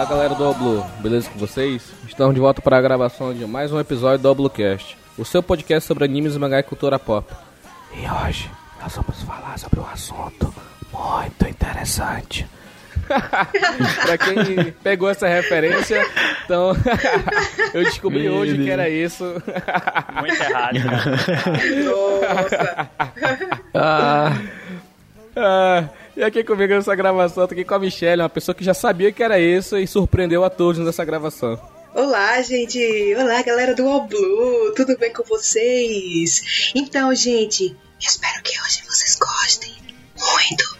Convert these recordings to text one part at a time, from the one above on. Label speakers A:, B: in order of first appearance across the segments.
A: Fala galera do Oblu, beleza com vocês? Estamos de volta para a gravação de mais um episódio do Oblucast, o seu podcast sobre animes, mangá e cultura pop. E hoje nós vamos falar sobre um assunto muito interessante. pra quem pegou essa referência, então eu descobri
B: Meu
A: hoje
B: Deus.
A: que era isso.
C: Muito errado.
D: Nossa.
B: Ah,
A: Ah, e aqui comigo nessa gravação, tô aqui com a Michelle, uma pessoa que já sabia que era isso e surpreendeu a todos nessa gravação.
D: Olá, gente! Olá, galera do All Blue! Tudo bem com vocês? Então, gente, espero que hoje vocês gostem muito,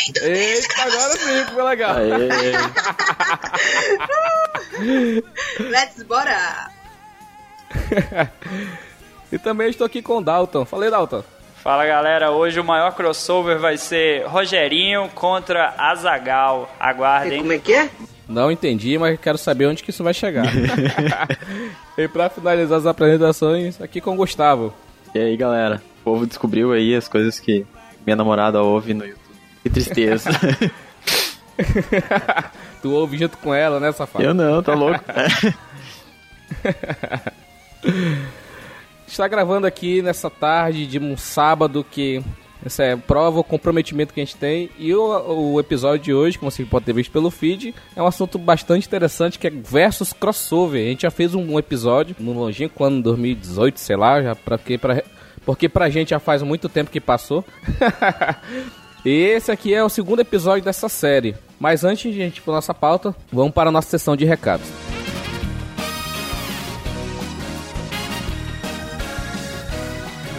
D: muito dessa
A: Eita, agora sim, ficou legal.
D: Let's bora!
A: E também estou aqui com o Dalton. Falei, Dalton.
C: Fala galera, hoje o maior crossover vai ser Rogerinho contra Azagal. Aguardem.
D: Como é que é?
A: Não entendi, mas quero saber onde que isso vai chegar. e pra finalizar as apresentações, aqui com o Gustavo.
B: E aí, galera? O povo descobriu aí as coisas que minha namorada ouve no YouTube. Que tristeza.
A: tu ouve junto com ela, né, safado?
B: Eu não, tá louco?
A: Está gravando aqui nessa tarde de um sábado que essa é prova o comprometimento que a gente tem. E o, o episódio de hoje, como você pode ter visto pelo feed, é um assunto bastante interessante que é versus crossover. A gente já fez um, episódio no longínquo ano 2018, sei lá, já pra, porque, pra, porque pra gente já faz muito tempo que passou. E esse aqui é o segundo episódio dessa série. Mas antes de a gente ir para nossa pauta, vamos para a nossa sessão de recados.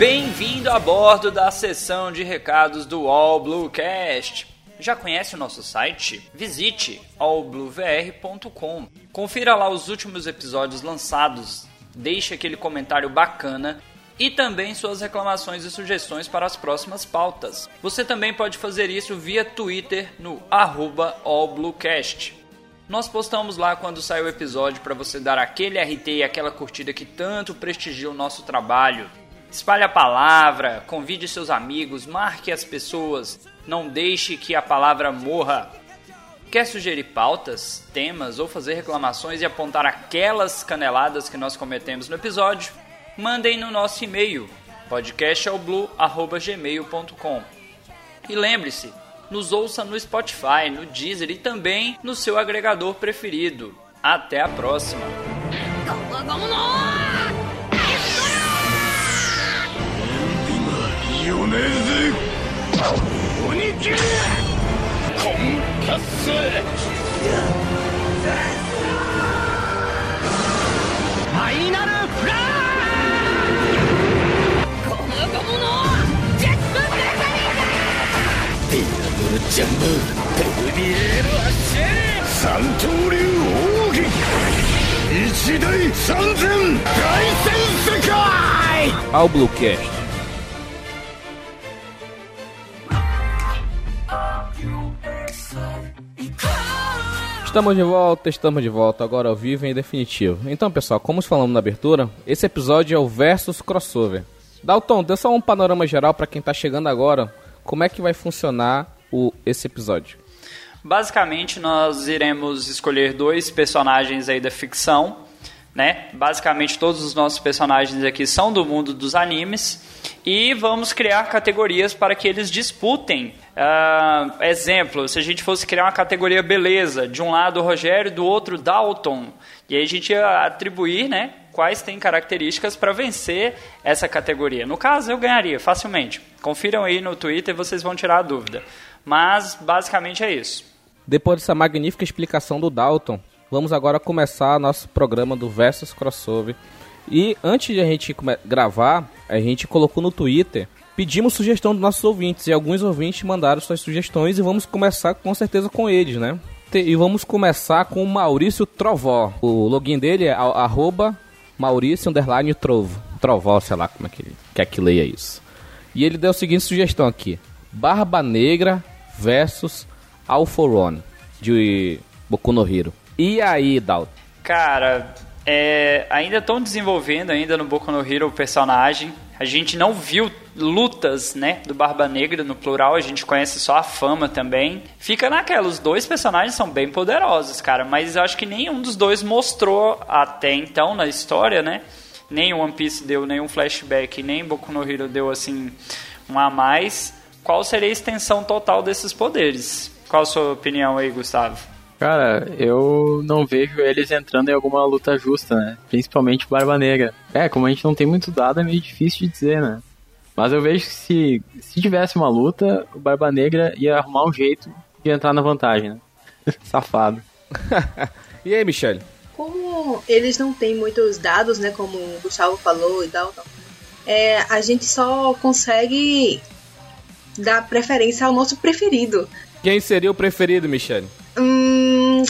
C: Bem-vindo a bordo da sessão de recados do All Bluecast. Já conhece o nosso site? Visite allbluevr.com. Confira lá os últimos episódios lançados, deixe aquele comentário bacana e também suas reclamações e sugestões para as próximas pautas. Você também pode fazer isso via Twitter no allbluecast. Nós postamos lá quando sai o episódio para você dar aquele RT e aquela curtida que tanto prestigia o nosso trabalho. Espalhe a palavra, convide seus amigos, marque as pessoas, não deixe que a palavra morra. Quer sugerir pautas, temas ou fazer reclamações e apontar aquelas caneladas que nós cometemos no episódio? Mandem no nosso e-mail podcastalblue@gmail.com. E lembre-se, nos ouça no Spotify, no Deezer e também no seu agregador preferido. Até a próxima.
E: 米津鬼切れコンパスファイナルフラーこの子のジェットネザリーディアブルジャンブペルリエールアッシェ三刀流奥義一大三千大戦世界
A: ao Bluecast. Estamos de volta, estamos de volta, agora ao vivo em definitivo. Então, pessoal, como falamos na abertura, esse episódio é o Versus Crossover. Dalton, dê só um panorama geral para quem tá chegando agora, como é que vai funcionar o, esse episódio.
C: Basicamente, nós iremos escolher dois personagens aí da ficção, né? Basicamente, todos os nossos personagens aqui são do mundo dos animes e vamos criar categorias para que eles disputem. Ah, exemplo, se a gente fosse criar uma categoria beleza, de um lado Rogério, do outro Dalton, e aí a gente ia atribuir, né? Quais têm características para vencer essa categoria. No caso, eu ganharia facilmente. Confiram aí no Twitter e vocês vão tirar a dúvida. Mas basicamente é isso.
A: Depois dessa magnífica explicação do Dalton, vamos agora começar nosso programa do Versus Crossover. E antes de a gente gravar, a gente colocou no Twitter, pedimos sugestão dos nossos ouvintes, e alguns ouvintes mandaram suas sugestões, e vamos começar com certeza com eles, né? E vamos começar com o Maurício Trovó. O login dele é arroba Maurício underline Trovo. Trovó, sei lá como é que, quer que leia isso. E ele deu a seguinte sugestão aqui: Barba Negra versus Alforon de Boku no Hero. E aí, Dalton?
C: Cara, é, ainda estão desenvolvendo ainda no Boku no Hero o personagem. A gente não viu lutas, né, do Barba Negra no plural, a gente conhece só a fama também. Fica naquela, os dois personagens são bem poderosos, cara, mas eu acho que nenhum dos dois mostrou até então na história, né? Nem One Piece deu nenhum flashback, nem Boku no Hero deu assim um a mais. Qual seria a extensão total desses poderes? Qual a sua opinião aí, Gustavo?
B: Cara, eu não vejo eles entrando em alguma luta justa, né? Principalmente Barba Negra. É, como a gente não tem muito dado, é meio difícil de dizer, né? Mas eu vejo que se, se tivesse uma luta, o Barba Negra ia arrumar um jeito de entrar na vantagem, né? Safado.
A: e aí, Michelle?
D: Como eles não têm muitos dados, né? Como o Gustavo falou e tal, tal é, a gente só consegue dar preferência ao nosso preferido.
A: Quem seria o preferido, Michelle?
D: Hum,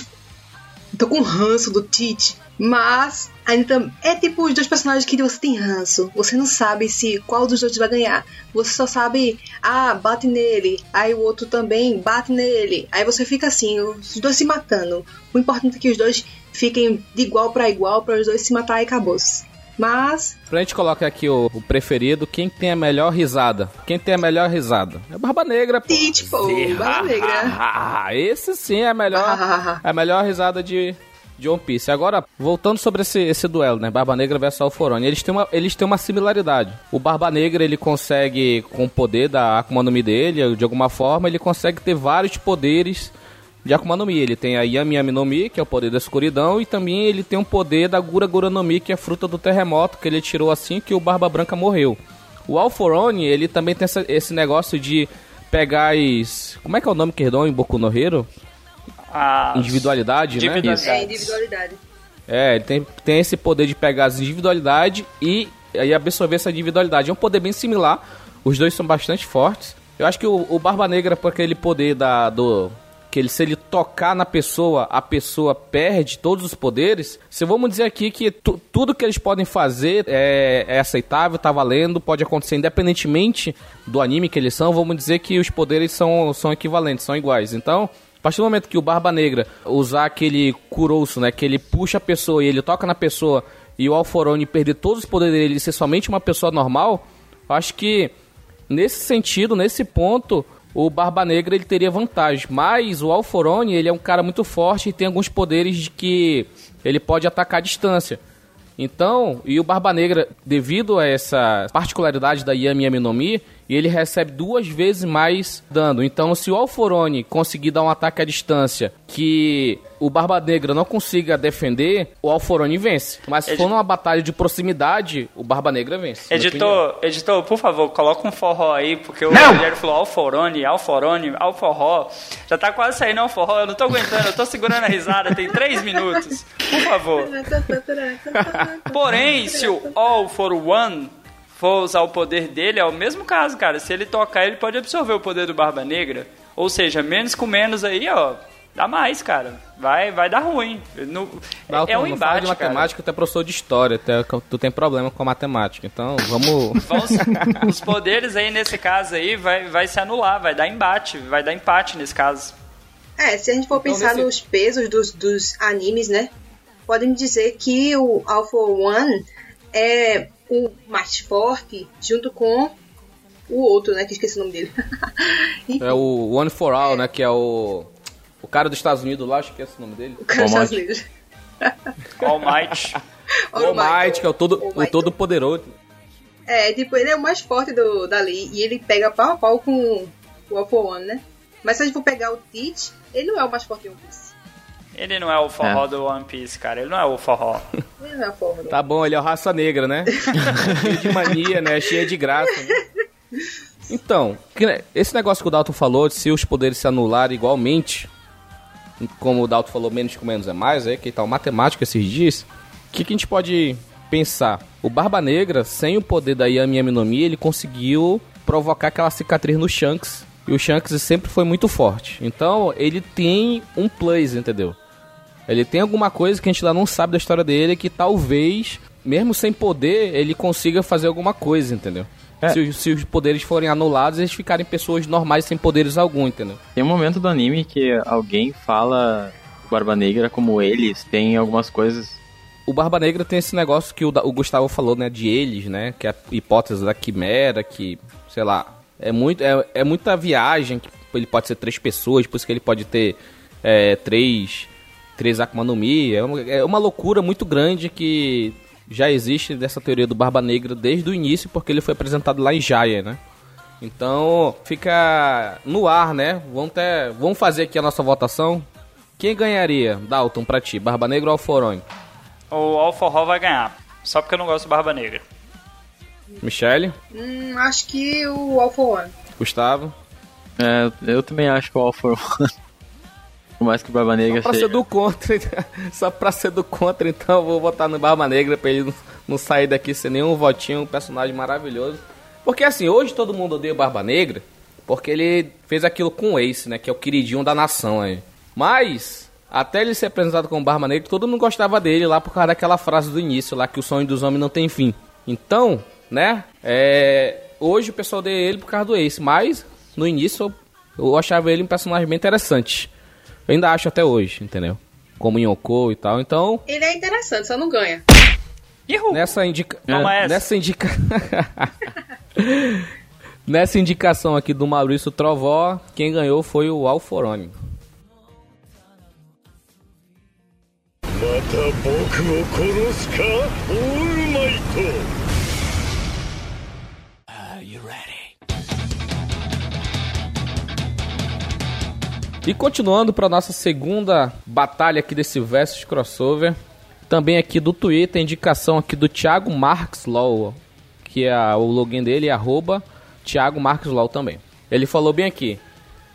D: tô com ranço do Tite, mas ainda é tipo os dois personagens que você tem ranço. Você não sabe se qual dos dois vai ganhar. Você só sabe, ah, bate nele. Aí o outro também bate nele. Aí você fica assim, os dois se matando. O importante é que os dois fiquem de igual para igual para os dois se matar e acabou. -se. Mas.
A: Pra gente colocar aqui o, o, preferido, quem tem a melhor risada? Quem tem a melhor risada? É Barba Negra, pô.
D: Tite, pô, Barba Negra.
A: esse sim é a melhor, é a melhor risada de, de One Piece. Agora, voltando sobre esse, esse duelo, né? Barba Negra versus Alforone. Eles têm, uma, eles têm uma similaridade. O Barba Negra, ele consegue, com o poder da Akuma no Mi dele, de alguma forma, ele consegue ter vários poderes de Akuma no Mi. Ele tem a Yami Yami no Mi, que é o poder da escuridão, e também ele tem um poder da Gura Gura no Mi, que é a fruta do terremoto, que ele tirou assim que o Barba Branca morreu. O Alforone, ele também tem essa, esse negócio de pegar as... Como é que é o nome que dão em Boku no Hero?
C: As...
A: Individualidade,
D: individualidade, né? É, individualidade.
A: É, ele tem, tem esse poder de pegar as individualidades e, e absorver essa individualidade. É um poder bem similar, os dois são bastante fortes. Eu acho que o, o Barba Negra, por aquele poder da, do, que ele, se ele tocar na pessoa, a pessoa perde todos os poderes. Se vamos dizer aqui que tudo que eles podem fazer é, é, aceitável, tá valendo, pode acontecer independentemente do anime que eles são, vamos dizer que os poderes são, são equivalentes, são iguais. Então, a partir do momento que o Barba Negra usar aquele Kurouço, né, que ele puxa a pessoa e ele toca na pessoa e o Alforone perder todos os poderes dele e ser somente uma pessoa normal, acho que nesse sentido, nesse ponto, o Barba Negra ele teria vantagem. Mas o Alforone ele é um cara muito forte e tem alguns poderes de que ele pode atacar à distância. Então, e o Barba Negra, devido a essa particularidade da Yami Yami no Mi, ele recebe duas vezes mais dano. Então, se o Alforone conseguir dar um ataque à distância que o Barba Negra não consiga defender, o Alforone vence. Mas se for numa batalha de proximidade, o Barba Negra vence.
C: Editor, editor, por favor, coloca um forró aí, porque o Rogério falou Alforone, Alforone, Alforró. Já tá quase saindo Alforró, eu não tô aguentando, eu tô segurando a risada, tem três minutos. Por favor. Porém, se o All for One for usar o poder dele, é o mesmo caso, cara. Se ele tocar, ele pode absorver o poder do Barba Negra. Ou seja, menos com menos aí, ó, dá mais, cara. Vai, vai dar ruim. No,
A: é um embate, de matemática, cara. tu é professor de história, tu, tu tem problema com a matemática. Então, vamos...
C: vamos... Os poderes aí, nesse caso aí, vai, vai se anular, vai dar embate, vai dar empate nesse caso.
D: É, se a gente for então, pensar nesse... nos pesos dos, dos animes, né? Podem dizer que o Alpha One é o mais forte junto com o outro, né? Que esqueci o nome dele.
A: é o One for All, é. né? Que é o. O cara dos Estados Unidos lá, esqueci o nome dele.
D: O cara dos Estados Unidos.
C: All Might.
A: All Might, que é o todo, o todo poderoso.
D: É, tipo, ele é o mais forte do, dali e ele pega pau a pau com o Alpha One, né? Mas se a gente for pegar o Teach, ele não é o mais forte de One Piece.
C: Ele não é o forró é. do One Piece, cara. Ele não é o forró.
D: Ele não é o forró.
A: Tá bom, ele é o raça negra, né? Cheio de mania, né? Cheio de graça. Né? Então, esse negócio que o Dalton falou, de se os poderes se anularem igualmente, como o Dalton falou, menos com menos é mais, é que tal matemática esses dias, o que, que a gente pode pensar? O Barba Negra, sem o poder da Yami Yami no Mi, ele conseguiu provocar aquela cicatriz no Shanks. E o Shanks sempre foi muito forte. Então, ele tem um plus, entendeu? Ele tem alguma coisa que a gente ainda não sabe da história dele que talvez, mesmo sem poder, ele consiga fazer alguma coisa, entendeu? É. Se, se, os poderes forem anulados, eles ficarem pessoas normais sem poderes algum, entendeu?
B: Tem um momento do anime que alguém fala Barba Negra como eles, tem algumas coisas
A: o Barba Negra tem esse negócio que o, o Gustavo falou, né? De eles, né? Que é a hipótese da quimera, que, sei lá, é, muito, é, é muita viagem, que ele pode ser três pessoas, por isso que ele pode ter é, três, três Akuma no Mi. É uma, é uma loucura muito grande que já existe dessa teoria do Barba Negra desde o início, porque ele foi apresentado lá em Jaya, né? Então fica no ar, né? Vamos, ter, vamos fazer aqui a nossa votação. Quem ganharia, Dalton, pra ti? Barba Negra ou Alforone?
C: O Alforró vai ganhar. Só porque eu não gosto do Barba Negra.
A: Michele?
D: Hum, acho que o All for One.
A: Gustavo?
B: É, eu também acho que o All for One. Por mais que o Barba Negra
A: Só pra
B: seja...
A: ser do contra, só pra ser do contra, então eu vou votar no Barba Negra pra ele não, sair daqui sem nenhum votinho, um personagem maravilhoso. Porque assim, hoje todo mundo odeia o Barba Negra, porque ele fez aquilo com o Ace, né, que é o queridinho da nação aí. Mas, até ele ser apresentado como Barba Negra, todo mundo gostava dele lá por causa daquela frase do início lá, que o sonho dos homens não tem fim. Então, né, é... Hoje o pessoal odeia ele por causa do Ace, mas no início eu achava ele um personagem bem interessante. Eu ainda acho até hoje, entendeu? Como Yoko e tal, então...
D: Ele é interessante, só não ganha.
A: Nessa indica... Nessa indica... Nessa indicação aqui do Maurício Trovó, quem ganhou foi o Alforone. E continuando para nossa segunda batalha aqui desse versus crossover, também aqui do Twitter, indicação aqui do Thiago Marques Law, que é o login dele é arroba Thiago Marques Law também. Ele falou bem aqui,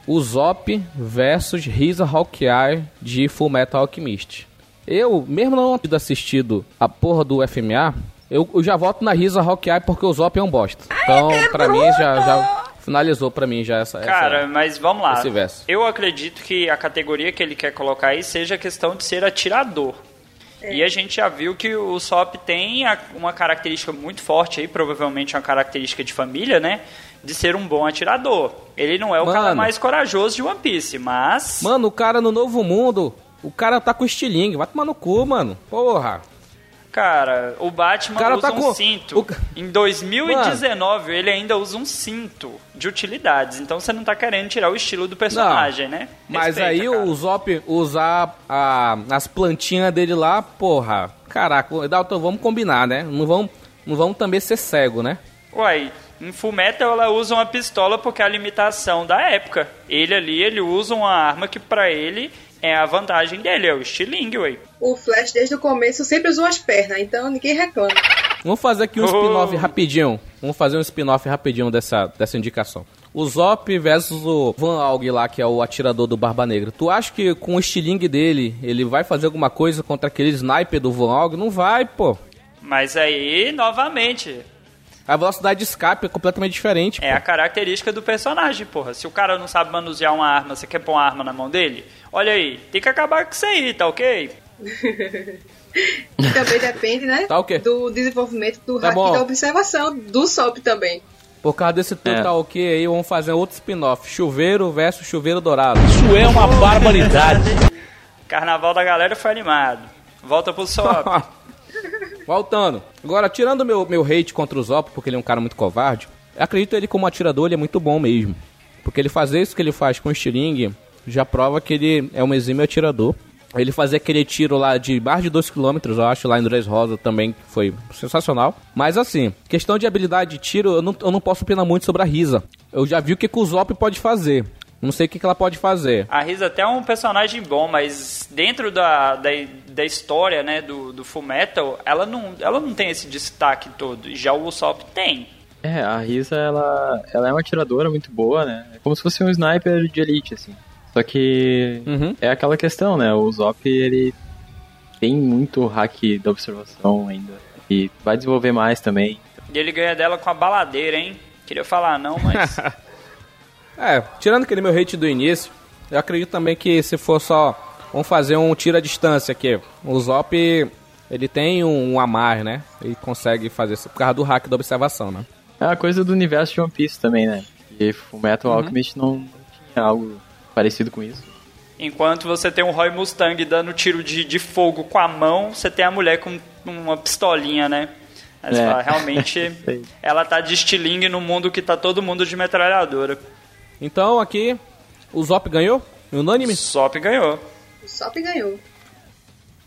A: o Zop versus Risa Hawkeye de Fullmetal Alchemist. Eu, mesmo não tendo assistido a porra do FMA, eu, eu já voto na Risa Hawkeye porque o Zop é um bosta. Então, pra mim, já, já finalizou pra mim já essa...
C: Cara,
A: essa...
C: mas vamos lá.
A: esse verso.
C: Eu acredito que a categoria que ele quer colocar aí seja a questão de ser atirador. E a gente já viu que o SOP tem uma característica muito forte aí, provavelmente uma característica de família, né? De ser um bom atirador. Ele não é o cara
A: Mano.
C: mais corajoso de One Piece, mas.
A: Mano, o cara no Novo Mundo, o cara tá com estilingue. Vai tomar no cu, mano. Porra.
C: Cara, o Batman
A: O cara
C: usa
A: tá
C: um
A: com-
C: cinto.
A: o
C: Em 2019, ele ainda usa um cinto de utilidades. Então você não tá querendo tirar o estilo do personagem, né?
A: Mas
C: Respeita,
A: aí
C: cara.
A: o Zop usar a- as plantinhas dele lá, porra. Caraca, Dalton, vamos combinar, né? Não vamos, não vamos também ser cego, né?
C: Uai, em Fullmetal ela usa uma pistola porque é a limitação da época. Ele ali, ele usa uma arma que pra ele é a vantagem dele, é o estilingue, ué.
D: O Flash, desde o começo, sempre usou as pernas, então ninguém reclama.
A: Vamos fazer aqui um
C: Oh.
A: spin-off rapidinho. Vamos fazer um spin-off rapidinho dessa, dessa indicação. O Zop versus o Van Aug lá, que é o atirador do Barba Negra. Tu acha que com o estilingue dele, ele vai fazer alguma coisa contra aquele sniper do Van Aug? Não vai, pô.
C: Mas aí, novamente,
A: A velocidade de escape é completamente diferente,
C: é
A: pô.
C: a característica do personagem, porra. Se o cara não sabe manusear uma arma, você quer pôr uma arma na mão dele? Olha aí, tem que acabar com isso aí, tá ok?
D: Também depende, né?
A: Tá o quê?
D: Do desenvolvimento do
A: Tá
D: hack
A: bom.
D: e da observação do SOP também.
A: Por causa desse teu
B: É.
A: tá ok aí, vamos fazer outro spin-off. Chuveiro versus chuveiro dourado.
E: Isso é uma barbaridade.
C: Carnaval da galera foi animado. Volta pro SOP.
A: Voltando. Agora, tirando meu, meu hate contra o Zop, porque ele é um cara muito covarde, acredito ele como atirador, ele é muito bom mesmo. Porque ele fazer isso que ele faz com o Stiring já prova que ele é um exímio atirador. Ele fazer aquele tiro lá de mais de 2km, eu acho, lá em Dress Rosa também foi sensacional. Mas assim, questão de habilidade de tiro, eu não, eu não posso opinar muito sobre a Risa. Eu já vi o que, que o Zop pode fazer. Não sei o que, que ela pode fazer.
C: A Risa até é um personagem bom, mas dentro da, da, da história, né, do, do Fullmetal, ela não, ela não tem esse destaque todo. Já o Usopp tem.
B: É, a Risa, ela, ela é uma atiradora muito boa, né? É como se fosse um sniper de elite, assim. Só que
A: Uhum.
B: é aquela questão, né? O Zop, ele tem muito hack da observação ainda. E vai desenvolver mais também.
C: E ele ganha dela com a baladeira, hein? Queria falar não, mas...
A: É, tirando aquele meu hate do início, eu acredito também que se for só. Vamos fazer um tiro à distância aqui. O Zop, ele tem um, um a mais, né? Ele consegue fazer isso por causa do hack da observação, né?
B: É a coisa do universo de One Piece também, né? E o Metal Alchemist não, tinha algo parecido com isso.
C: Enquanto você tem um Roy Mustang dando tiro de, de fogo com a mão, você tem a mulher com uma pistolinha, né? Você
B: É.
C: fala, realmente, ela tá de estilingue no mundo que tá todo mundo de metralhadora.
A: Então aqui, o Zop ganhou? Unânime?
C: Zop ganhou.
D: Zop ganhou.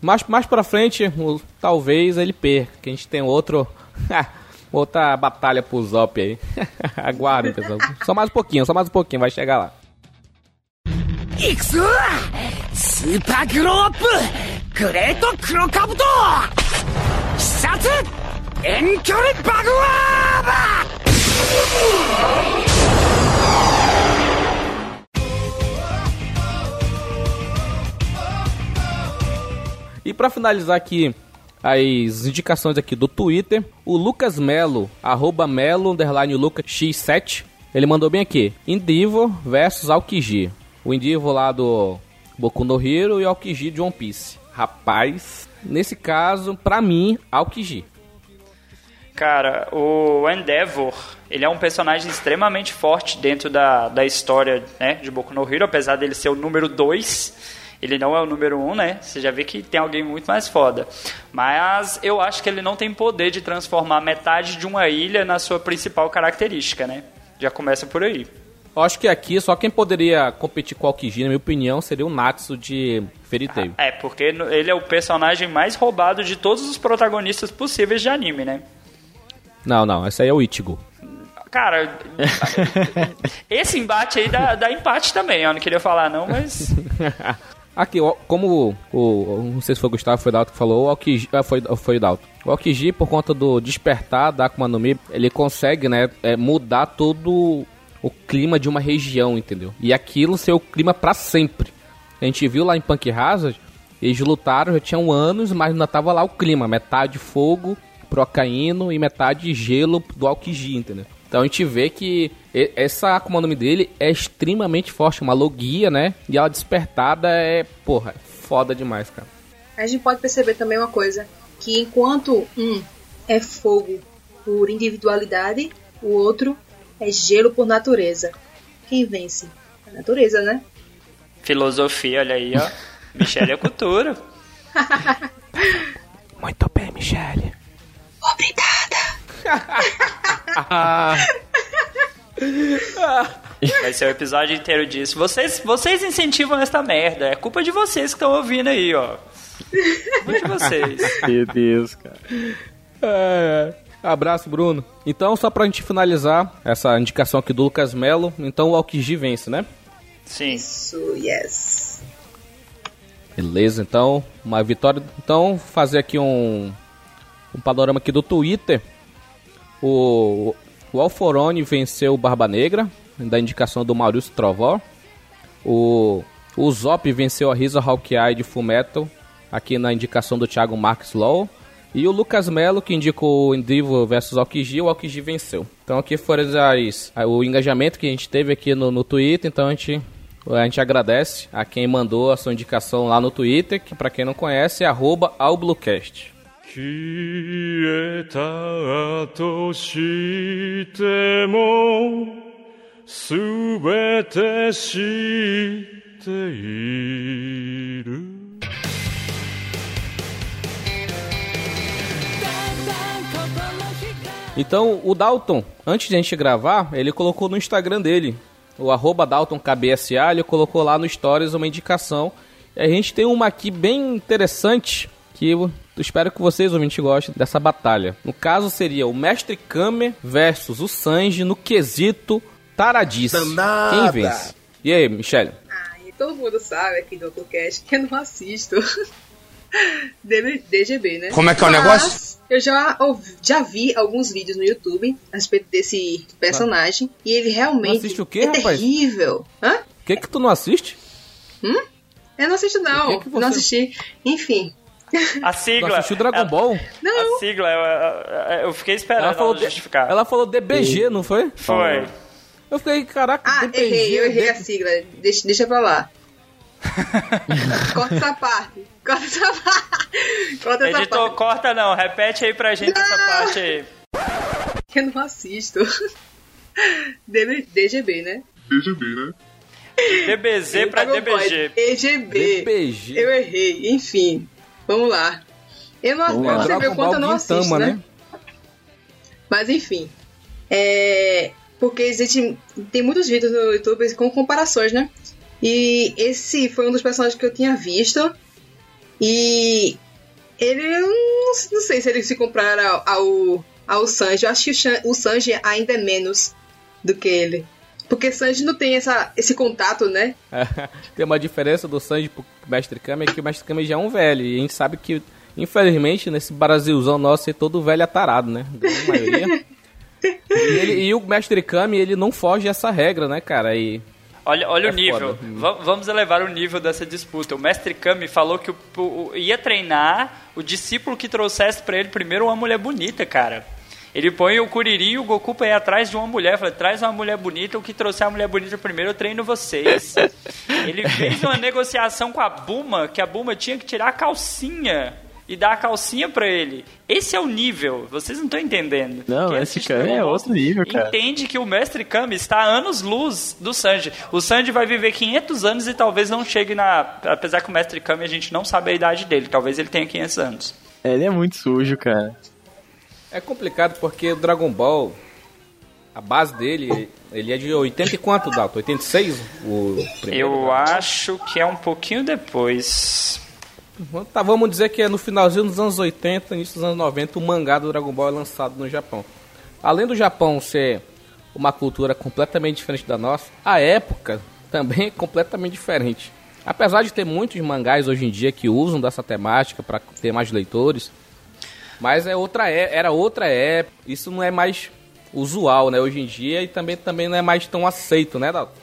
A: Mais, mais pra frente, o, talvez ele perca, que a gente tem outro. outra batalha pro Zop aí. Aguarde pessoal. Só mais um pouquinho, só mais um pouquinho, vai chegar lá.
E: Super Group Great Crocodile! Sat! 遠距離爆破
A: E pra finalizar aqui as indicações aqui do Twitter, o Lucas Melo, arroba Melo, underline Lucas X7, ele mandou bem aqui, Indivo versus Aokiji. O Indivo lá do Boku no Hero e Aokiji de One Piece. Rapaz, nesse caso, pra mim, Aokiji.
C: Cara, o Endeavor, ele é um personagem extremamente forte dentro da, da história né, de Boku no Hero, apesar dele ser o número 2, ele não é o número 1, um, né? Você já vê que tem alguém muito mais foda. Mas eu acho que ele não tem poder de transformar metade de uma ilha na sua principal característica, né? Já começa por aí.
A: Eu acho que aqui só quem poderia competir com o Aokiji, na minha opinião, seria o Natsu de Fairy Tail.
C: É, porque ele é o personagem mais roubado de todos os protagonistas possíveis de anime, né?
A: Não, não, esse aí é o Ichigo.
C: Cara, esse embate aí dá, dá empate também. Eu não queria falar não, mas
A: Aqui, como o, o- Não sei se foi o Gustavo, foi o Dalton que falou, o Aokiji. Ah, foi, foi o Dalton. O Aokiji, por conta do despertar da Akuma no Mi, ele consegue, né, é, mudar todo o clima de uma região, entendeu? E aquilo ser o clima pra sempre. A gente viu lá em Punk Hazard, eles lutaram, já tinham anos, mas ainda tava lá o clima, metade fogo, procaíno e metade gelo do Aokiji, entendeu? Então a gente vê que essa Akuma no Mi dele é extremamente forte, uma logia, né? E ela despertada é, porra, é foda demais, cara.
D: A gente pode perceber também uma coisa, que enquanto um é fogo por individualidade, o outro é gelo por natureza. Quem vence? A natureza, né?
C: filosofia, olha aí, ó. Michelle é cultura.
A: Muito bem, Michele.
D: Obrigada.
C: Vai ser o episódio inteiro disso. Vocês, vocês incentivam esta merda. É culpa de vocês que estão ouvindo aí, ó. Culpa de vocês.
B: Meu Deus, cara.
A: É, abraço, Bruno. Então, só pra gente finalizar essa indicação aqui do Lucas Melo, então o Aokiji vence, né?
C: Sim.
D: Isso, yes.
A: Beleza, então, uma vitória. Então, fazer aqui um, um panorama aqui do Twitter. O, o Alforone venceu o Barba Negra, da indicação do Maurício Trovó. O, o Zop venceu a Risa Hawkeye de Fullmetal, aqui na indicação do Thiago Marques Law. E o Lucas Melo, que indicou o Indivo versus Aokiji, o Aokiji venceu. Então aqui foram as, o engajamento que a gente teve aqui no, no Twitter, então a gente a gente agradece a quem mandou a sua indicação lá no Twitter, que pra quem não conhece é arroba AlBlueCast.
F: 消えたとしてもすべて知っている
A: Então, o Dalton, antes de a gente gravar, ele colocou no Instagram dele, o arroba DaltonKBSA, ele colocou lá no Stories uma indicação. E a gente tem uma aqui bem interessante, que eu espero que vocês, ouvintes, gostem dessa batalha. No caso, seria o Mestre Kame versus o Sanji no quesito Taradice. Quem vence? E aí, Michelle?
D: Ai, todo mundo sabe aqui do Ococast que eu não assisto DGB, né?
E: Como é que é o
D: Mas
E: negócio?
D: Eu já, ouvi- já vi alguns vídeos no YouTube a respeito desse personagem e ele realmente
A: Não assiste o quê,
D: é
A: rapaz?
D: terrível. Hã?
A: O que que tu não assiste?
D: Eu não assisto, não.
A: que que você-
D: Não assisti. Enfim.
C: A sigla.
A: assistiu Dragon
C: a-
A: Ball?
D: Não.
C: A sigla, eu, eu- eu fiquei esperando
A: Ela falou,
C: ela
A: de-
C: justificar.
A: ela falou DBG, não foi?
C: Foi.
A: Eu fiquei, caraca,
D: Ah,
A: DBG.
D: errei, eu errei
A: D-
D: a sigla. Deixa, deixa pra lá. Corta essa parte. Corta essa parte. Corta essa
C: Editor,
D: parte.
C: corta não. Repete aí pra gente essa
D: Não.
C: parte aí.
D: Eu não assisto. DB DGB, né?
C: DBZ pra
D: é
C: DBG.
D: DBG.
A: DBG.
D: Eu errei, enfim. Vamos lá. Eu não,
B: Vamos lá.
D: você quanto eu não assisto,
A: Gintama,
D: né? Mas enfim. É. Porque existe. Tem muitos vídeos no YouTube com comparações, né? E esse foi um dos personagens que eu tinha visto. E. Ele. eu Não, não sei se ele se compara ao, ao, ao Sanji. Eu acho que o Sanji ainda é menos do que ele. Porque Sanji não tem essa, esse contato, né?
A: Tem uma diferença do Sanji pro Mestre Kami, é que o Mestre Kami já é um velho. E a gente sabe que, infelizmente, nesse Brasilzão nosso, é todo velho atarado, né? A grande maioria. e, ele- e o Mestre Kami, ele não foge dessa regra, né, cara? E
C: Olha, olha
A: É
C: o nível. vamos elevar o nível dessa disputa. O mestre Kami falou que o- o- ia treinar o discípulo que trouxesse pra ele primeiro uma mulher bonita, cara. Ele põe o Kuririn e o Goku pra ir atrás de uma mulher. Fala, traz uma mulher bonita, o que trouxer a mulher bonita primeiro, eu treino vocês. Ele fez uma negociação com a Buma, que a Buma tinha que tirar a calcinha e dar a calcinha pra ele. Esse é o nível, vocês não estão entendendo.
B: Não,
C: Quem
B: esse Kami
C: Dragon
B: é outro nível, cara.
C: Entende que o mestre Kami está a anos-luz do Sanji. O Sanji vai viver 500 anos e talvez não chegue na... Apesar que o mestre Kami a gente não sabe a idade dele, talvez ele tenha 500 anos.
B: Ele é muito sujo, cara.
A: É complicado porque o Dragon Ball, a base dele, ele é de 80 e quanto, Dalton? 86? O primeiro?
C: Eu acho que é um pouquinho depois.
A: Tá, vamos dizer que é no finalzinho dos anos 80, início dos anos 90, o mangá do Dragon Ball é lançado no Japão. Além do Japão ser uma cultura completamente diferente da nossa, a época também é completamente diferente. Apesar de ter muitos mangás hoje em dia que usam dessa temática para ter mais leitores, mas é outra é, era outra época. Isso não é mais usual, né, hoje em dia e também também não é mais tão aceito, né, Dalton?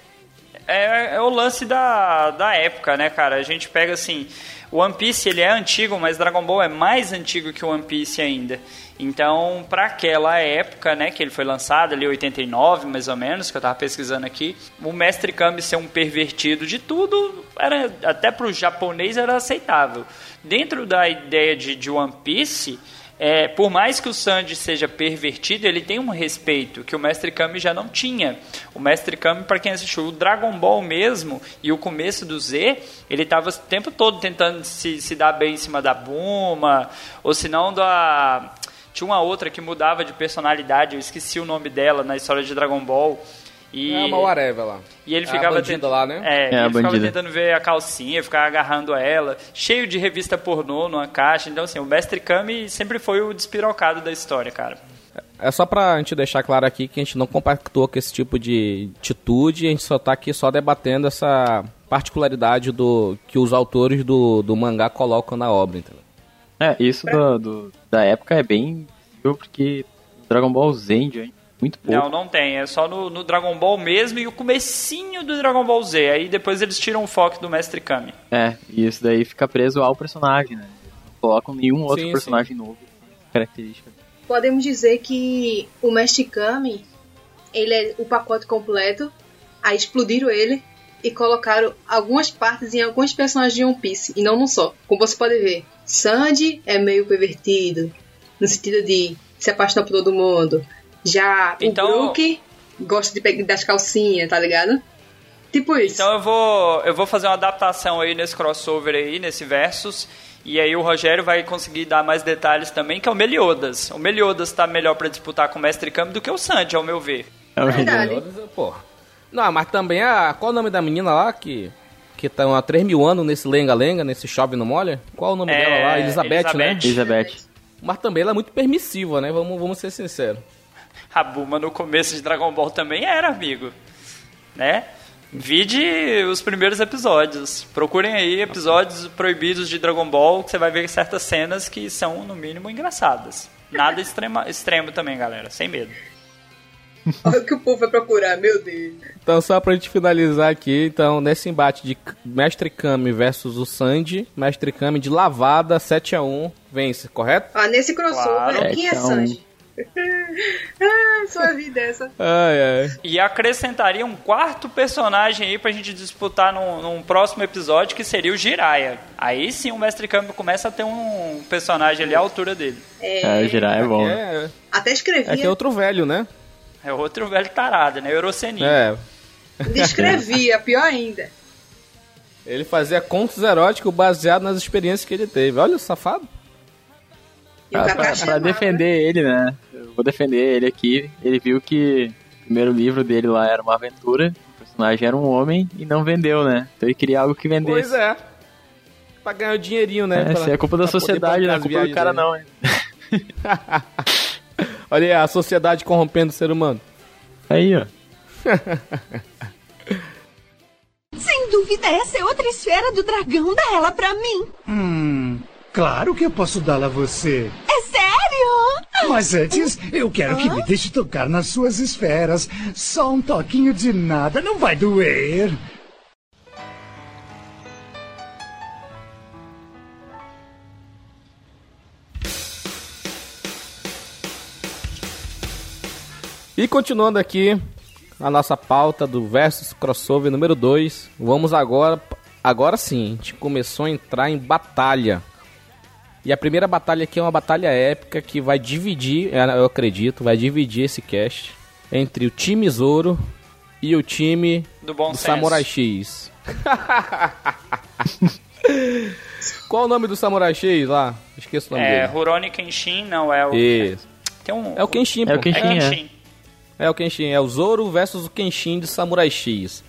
C: É, é o lance da, da época, né, cara? A gente pega assim, o One Piece ele é antigo, mas Dragon Ball é mais antigo que o One Piece ainda. Então, pra aquela época, né, que ele foi lançado ali 89, mais ou menos, que eu tava pesquisando aqui, o Mestre Kami ser um pervertido de tudo, era até pro japonês era aceitável. Dentro da ideia de, de One Piece, é, por mais que o Sanji seja pervertido, ele tem um respeito que o Mestre Kami já não tinha. O Mestre Kami, para quem assistiu o Dragon Ball mesmo e o começo do Z, ele estava o tempo todo tentando se, se dar bem em cima da Buma, ou se não da... Tinha uma outra que mudava de personalidade, eu esqueci o nome dela na história de Dragon Ball. E...
A: É uma whatever lá.
C: E ele
A: É
C: ficava tentando
A: lá, né?
C: É,
B: É,
C: ele
B: a
C: ficava
B: bandida.
C: tentando ver a calcinha, ficava agarrando ela, cheio de revista pornô numa caixa. Então assim, o Mestre Kami sempre foi o despirocado da história, cara.
A: É só pra gente deixar claro aqui que a gente não compactou com esse tipo de atitude, a gente só tá aqui só debatendo essa particularidade do que os autores do, do mangá colocam na obra, entendeu?
B: É, isso do, do- da época é bem porque Dragon Ball Z em diante, muito pouco.
C: Não, não tem, é só no, no Dragon Ball mesmo e o comecinho do Dragon Ball Z. Aí depois eles tiram o foco do Mestre Kami.
B: É, e isso daí fica preso ao personagem, né? Não colocam nenhum outro
A: Sim,
B: personagem novo. Característica.
D: Podemos dizer que o Mestre Kami, ele é o pacote completo, aí explodiram ele e colocaram algumas partes em alguns personagens de One Piece, e não num só. Como você pode ver, Sandy é meio pervertido, no sentido de se apaixonar por todo mundo. Já
C: Então-
D: o Brook gosta de pegar das calcinhas, tá ligado? Tipo isso.
C: Então eu vou, eu vou fazer uma adaptação aí nesse crossover aí, nesse Versus. E aí o Rogério vai conseguir dar mais detalhes também, que é o Meliodas. O Meliodas tá melhor pra disputar com o Mestre Kami do que o Sanji, ao meu ver.
B: É o
D: Verdade.
B: melhor.
A: Porra. Não, mas também a. Qual o nome da menina lá que. Que estão há 3 mil anos nesse lenga-lenga, nesse chove no molha? Qual o nome
C: É,
A: dela lá? Elizabeth, né?
C: Elizabeth.
B: Elizabeth.
A: Mas também ela é muito permissiva, né? Vamos, vamos ser sinceros.
C: A Buma no começo de Dragon Ball também era, amigo. Né? Vide os primeiros episódios. Procurem aí episódios proibidos de Dragon Ball, que você vai ver certas cenas que são, no mínimo, engraçadas. Nada extrema, extremo também, galera. Sem medo.
D: Olha o que o povo vai procurar, meu Deus.
A: Então, só pra gente finalizar aqui, então, nesse embate de Mestre Kami versus o Sanji, Mestre Kami de lavada 7x1 vence, correto?
D: Ah, nesse crossover,
C: Claro.
D: quem é
B: Então-
D: Sanji? ah, sua vida é essa.
A: Ai, ai.
C: E acrescentaria um quarto personagem aí pra gente disputar num, num próximo episódio, que seria o Jiraiya. Aí sim o Mestre Kami começa a ter um personagem ali à altura dele.
B: É, girar é bom.
A: É,
D: Até escrevia.
A: é que é outro velho, né?
C: É outro velho tarado, né? Euroceninho.
A: É.
D: Ele escrevia, pior ainda.
A: Ele fazia contos eróticos baseados nas experiências que ele teve. Olha o safado.
D: E o Kaká
B: pra, pra
D: chamava.
B: defender ele, né? Eu vou defender ele aqui. Ele viu que o primeiro livro dele lá era uma aventura, o personagem era um homem e não vendeu, né? Então ele queria algo que vendesse.
A: Pois é. Pra ganhar o dinheirinho, né?
B: É,
A: Pra-
B: isso é culpa da
A: pra
B: sociedade, não é
A: as
B: culpa do cara
A: dele.
B: não?
A: Olha aí, a sociedade corrompendo o ser humano.
B: Aí, ó.
G: Sem dúvida, essa é outra esfera do dragão. Dá ela pra mim.
H: Hum, claro que eu posso dá-la a você.
G: É sério?
H: Mas antes, eu quero que me deixe tocar nas suas esferas. Só um toquinho de nada, não vai doer.
A: E continuando aqui a nossa pauta do Versus Crossover número 2, vamos agora. Agora sim, a gente começou a entrar em batalha. E a primeira batalha aqui é uma batalha épica que vai dividir, é, eu acredito, vai dividir esse cast entre o time Zoro e o time
C: Do bom
A: do. Samurai X. Qual o nome do Samurai X lá? Esqueço o nome
C: É,
A: dele.
C: Rurouni Kenshin, não, é o...
A: Isso.
C: Tem um...
A: É o Kenshin,
B: É o
A: pô.
B: Kenshin,
C: É
B: é.
C: Kenshin.
A: É o Kenshin, é o Zoro versus o Kenshin de Samurai X.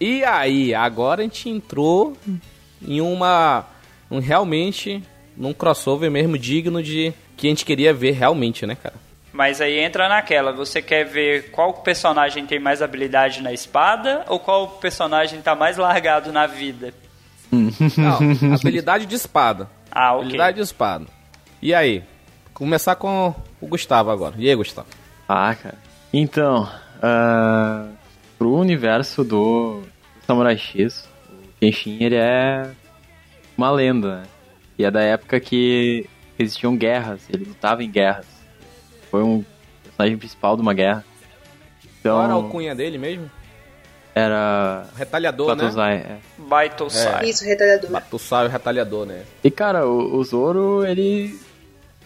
A: E aí, agora a gente entrou em uma. Um, realmente. Num crossover mesmo digno de. que a gente queria ver realmente, né, cara?
C: Mas aí entra naquela, você quer ver qual personagem tem mais habilidade na espada ou qual personagem tá mais largado na vida?
A: Não, habilidade de espada.
C: Ah, ok.
A: Habilidade de espada. E aí? Começar com o Gustavo agora. E aí, Gustavo?
B: Ah, cara. Então, ah, pro universo do Samurai X, o Kenshin, ele é uma lenda, né? E é da época que existiam guerras, ele lutava em guerras. Foi um personagem principal de uma guerra. Então,
A: Qual era a alcunha dele mesmo?
B: era
A: Retalhador, né?
B: Batosai, é.
C: Baitosai.
D: Isso, retardador.
A: Batussai, o retalhador, né?
B: E cara, o, o Zoro, ele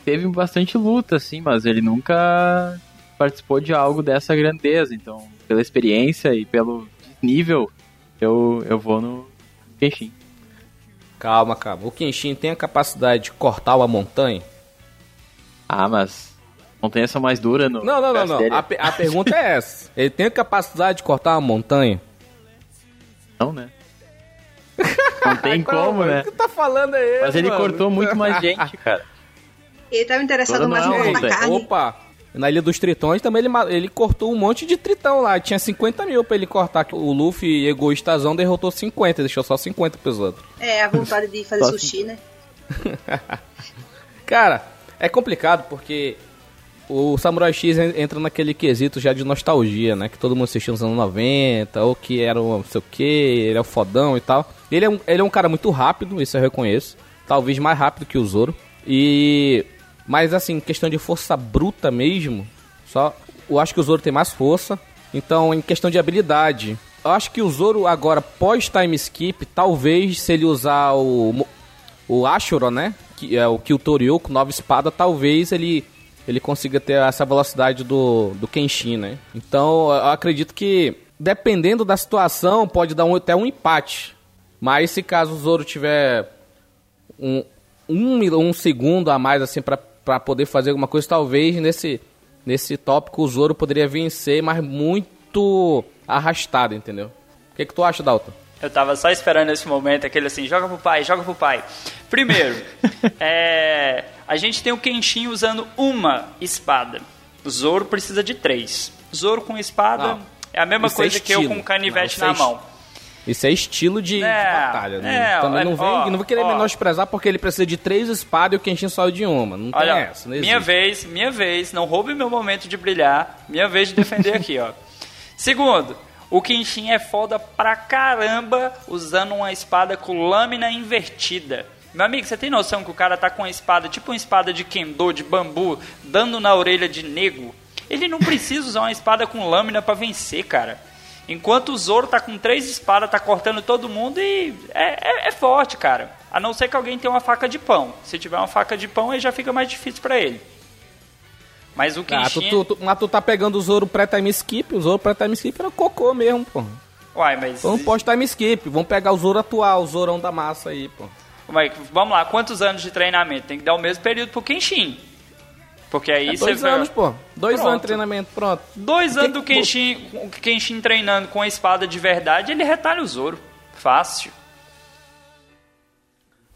B: teve bastante luta, assim, mas ele nunca participou de algo dessa grandeza. Então, pela experiência e pelo nível, eu, eu vou no Kenshin.
A: Calma, calma. O Kenshin tem a capacidade de cortar uma montanha?
B: Ah, mas montanha são mais dura no
A: Não, não, não, não.
B: dele?
A: A, pe- a pergunta é essa. Ele tem a capacidade de cortar uma montanha?
B: Não, né? Não tem como, né?
A: O que tá falando é
B: Mas ele
A: mano?
B: cortou muito mais gente, cara.
D: Ele tava interessado
B: Todo
D: mais cortar
B: velho.
D: carne.
A: Opa! Na Ilha dos Tritões também ele, ele cortou um monte de tritão lá. Tinha 50 mil pra ele cortar. O Luffy, egoístazão, derrotou 50. Deixou só 50 pros outros.
D: É, a vontade de fazer sushi, né?
A: Cara, é complicado porque o Samurai X en- entra naquele quesito já de nostalgia, né? Que todo mundo assistiu nos anos 90, ou que era um não sei o que, ele é o fodão e tal. Ele é, um, ele é um cara muito rápido, isso eu reconheço. Talvez mais rápido que o Zoro. E. Mas assim, questão de força bruta mesmo, só. Eu acho que o Zoro tem mais força. Então, em questão de habilidade, eu acho que o Zoro agora, pós-time skip, talvez se ele usar o, o Ashura, né? Que é o Kyutoryu com nova espada, talvez ele ele consiga ter essa velocidade do, do Kenshin, né? Então, eu acredito que dependendo da situação, pode dar um- até um empate. Mas se caso o Zoro tiver um, um, um segundo a mais assim pra pra poder fazer alguma coisa, talvez nesse nesse tópico o Zoro poderia vencer, mas muito arrastado, entendeu? O que, que tu acha, Dalton?
C: Eu tava só esperando esse momento, aquele assim, joga pro pai, joga pro pai. Primeiro, é, a gente tem o Kenshin usando uma espada. O Zoro precisa de três. Zoro com espada
A: Não,
C: é a mesma
A: isso é
C: coisa que eu com canivete
A: Não,
C: na mão.
A: Isso é estilo de, de
C: É,
A: batalha, né?
C: é,
A: Também não
C: olha,
A: vem,
C: ó,
A: não vou querer
C: ó.
A: menosprezar porque ele precisa de três espadas e o Kenshin só de uma. Não tem
C: Olha,
A: essa, não
C: minha vez, minha vez, não roube meu momento de brilhar, minha vez de defender aqui, ó. Segundo, o Kenshin é foda pra caramba usando uma espada com lâmina invertida. Meu amigo, você tem noção que o cara tá com uma espada, tipo uma espada de kendo, de bambu, dando na orelha de nego? Ele não precisa usar uma espada com lâmina pra vencer, cara. Enquanto o Zoro tá com três espadas, tá cortando todo mundo e é, é- é forte, cara. A não ser que alguém tenha uma faca de pão. Se tiver uma faca de pão, aí já fica mais difícil pra ele. Mas o
A: Ah, tu,
C: Kenshin...
A: tu, tu- mas tu tá pegando o Zoro pré-time skip, o Zoro pré-time skip era cocô mesmo, pô.
C: Uai, mas.
A: Vamos pós time skip, vamos pegar o Zoro atual, o Zorão da massa aí, pô.
C: Mas, vamos lá, quantos anos de treinamento? Tem que dar o mesmo período pro Kenshin. Porque aí
A: É
C: você
A: dois
C: vê-
A: anos, pô. Dois
C: Pronto.
A: anos de treinamento, pronto.
C: Dois
A: Que-
C: anos do Kenshin, o Kenshin treinando com a espada de verdade, ele retalha o Zoro. Fácil.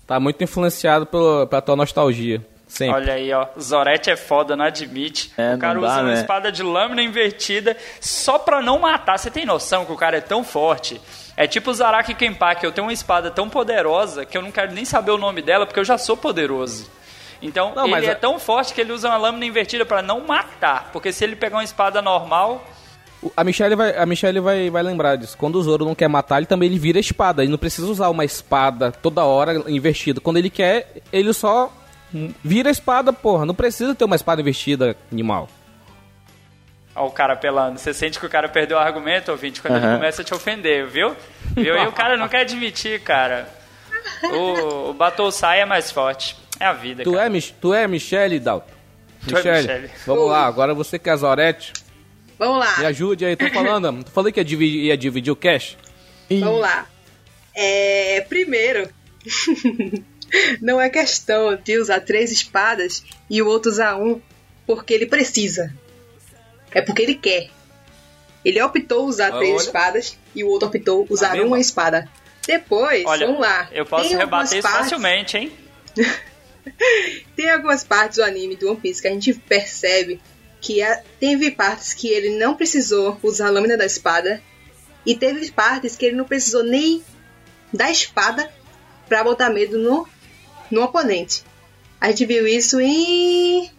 A: Tá muito influenciado pelo, pela tua nostalgia. Sempre.
C: Olha aí, ó. Zorete é foda, não admite.
B: É,
C: o cara
B: não dá,
C: usa uma
B: né?
C: espada de lâmina invertida só pra não matar. Você tem noção que o cara é tão forte? É tipo o Zaraki Kenpachi. Eu tenho uma espada tão poderosa que eu não quero nem saber o nome dela porque eu já sou poderoso. Então,
A: Não,
C: ele
A: mas
C: é
A: a-
C: tão forte que ele usa uma lâmina invertida pra não matar. Porque se ele pegar uma espada normal,
A: A Michelle, vai, a Michelle vai, vai lembrar disso. Quando o Zoro não quer matar, ele também ele vira espada. Ele não precisa usar uma espada toda hora invertida. Quando ele quer, ele só vira a espada, porra. Não precisa ter uma espada invertida, animal.
C: Ó, o cara pelando. Você sente que o cara perdeu o argumento, ouvinte, quando ele
B: Aham.
C: começa a te ofender, viu? Viu? E o cara não quer admitir, cara. O, o Batosai é mais forte. É a vida,
A: Tu
C: cara.
A: é, Mich- tu é Michelle, Dalton?
C: Tu é Michelle.
A: Vamos lá, agora você que é Zorete,
D: Vamos lá.
A: me ajude aí. Tô falando, tu falei que ia dividir, ia dividir o cash?
D: Vamos lá. É, primeiro, não é questão de usar três espadas e o outro usar um porque ele precisa. É porque ele quer. Ele optou usar
A: Olha.
D: três espadas e o outro optou usar
A: vendo?
D: uma espada. Depois,
C: Olha,
D: vamos lá.
C: eu posso rebater isso
D: partes-
C: facilmente, hein?
D: Tem algumas partes do anime do One Piece que a gente percebe que a- teve partes que ele não precisou usar a lâmina da espada e teve partes que ele não precisou nem da espada pra botar medo no, no oponente. A gente viu isso em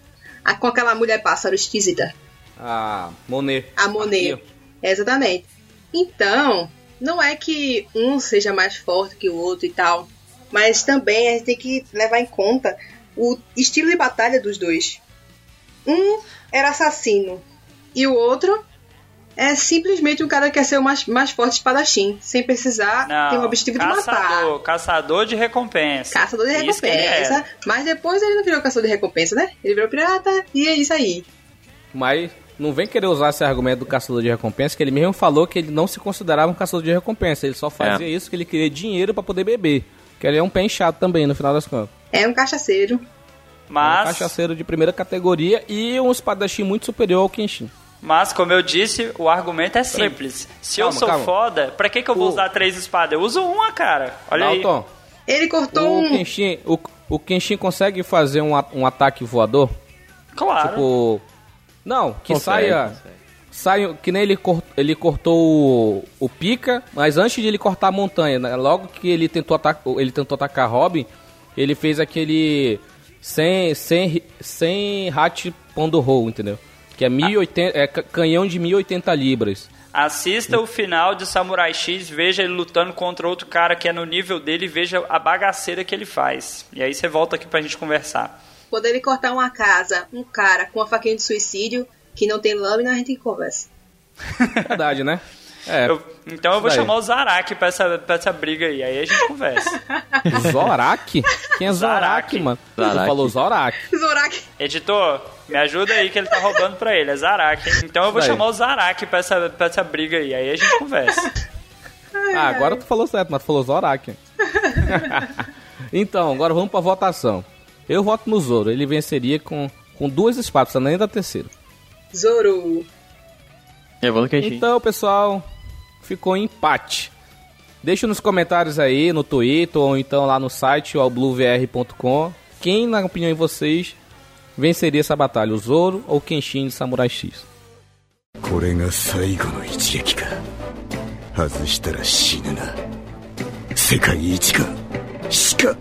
D: a- com aquela mulher pássaro esquisita,
A: A Monet.
D: a Monet.
A: Aqui,
D: Exatamente. Então, não é que um seja mais forte que o outro e tal, mas também a gente tem que levar em conta o estilo de batalha dos dois. Um era assassino e o outro é simplesmente um cara que quer ser o mais, mais forte espadachim, sem precisar
C: Não,
D: ter o objetivo de matar.
C: caçador, caçador de recompensa.
D: Caçador de
C: Isso que é.
D: recompensa. Mas depois ele não virou caçador de recompensa, né? Ele virou pirata e é isso aí.
A: Mas não vem querer usar esse argumento do caçador de recompensa, que ele mesmo falou que ele não se considerava um caçador de recompensa. Ele só fazia
B: É.
A: isso porque ele queria dinheiro pra poder beber. Que ele é um pé inchado também, no final das contas.
D: É um cachaceiro.
A: Um
C: Mas,
A: cachaceiro de primeira categoria e um espadachim muito superior ao Kenshin.
C: mas, como eu disse, o argumento é simples. Se eu
A: Calma,
C: sou
A: calma.
C: foda, pra que, que eu vou
A: O-
C: usar três espadas? Eu uso uma, cara. Olha aí.
D: Ele cortou
A: o
D: um.
A: Kenshin, o, o Kenshin consegue fazer um, um ataque voador?
C: Claro.
A: Tipo. Não, que
B: Consegue,
A: saia.
B: consegue.
A: Saia, que nem ele, cor- ele cortou o, o pica, mas antes de ele cortar a montanha, né, logo que ele tentou, atacar, ele tentou atacar Robin, ele fez aquele sem, sem, sem hat pondo roll, entendeu? Que é, 1080, é ca- canhão de 1080 libras.
C: Assista o final de Samurai X, veja ele lutando contra outro cara que é no nível dele e veja a bagaceira que ele faz. E aí você volta aqui pra gente conversar.
D: Quando ele cortar uma casa, um cara com uma faquinha de suicídio que não tem lâmina, a gente conversa.
A: Verdade, né? É,
C: Eu- então eu vou
A: daí.
C: chamar o Zaraki pra essa, pra essa briga aí, aí a gente conversa.
A: Zorak? Quem é Zorak,
C: Zorak.
A: mano?
B: Zorak.
A: Tu falou Zorak.
D: Zorak.
C: Editor, me ajuda aí que ele tá roubando pra ele, é Zaraki. Então eu vou
A: daí.
C: chamar o Zaraki pra essa, pra essa briga aí, aí a gente conversa.
A: Ah, agora tu falou certo, mas tu falou Zorak. então, agora vamos pra votação. Eu voto no Zoro. Ele venceria com, com duas espadas, nem da terceira.
D: Zoro.
B: Eu vou no Kenshin.
A: Então, pessoal, ficou empate. Deixa nos comentários aí, no Twitter, ou então lá no site, o bluevr.com. Quem, na opinião de vocês, venceria essa batalha? O Zoro ou o Kenshin de Samurai X?
E: これが最後の一撃か外したら死ぬな世界一か死か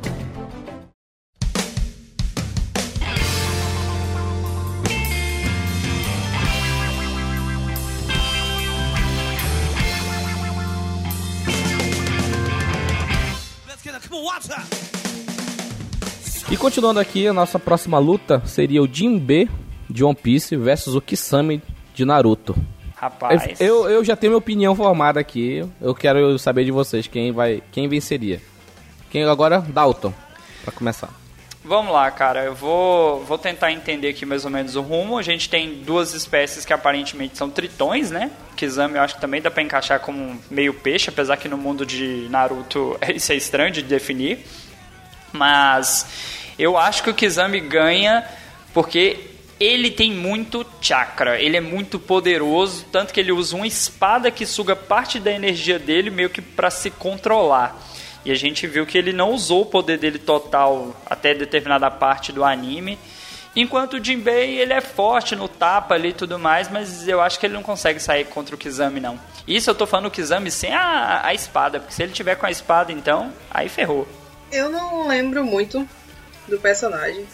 A: E continuando aqui, a nossa próxima luta seria o Jinbe de One Piece versus o Kisame de Naruto.
C: Rapaz.
A: Eu, eu já tenho minha opinião formada aqui. Eu quero saber de vocês quem vai, quem venceria. Quem agora? Dalton, pra começar.
C: Vamos lá, cara. Eu vou, vou tentar entender aqui mais ou menos o rumo. A gente tem duas espécies que aparentemente são tritões, né? Kizami eu acho que também dá pra encaixar como meio peixe, apesar que no mundo de Naruto isso é estranho de definir. Mas eu acho que o Kizami ganha porque ele tem muito chakra, ele é muito poderoso, tanto que ele usa uma espada que suga parte da energia dele meio que para se controlar. E a gente viu que ele não usou o poder dele total até determinada parte do anime. Enquanto o Jinbei, ele é forte no tapa ali e tudo mais, mas eu acho que ele não consegue sair contra o Kizami, não. Isso eu tô falando o Kizami sem a, a espada, porque se ele tiver com a espada, então, aí ferrou.
D: Eu não lembro muito do personagem.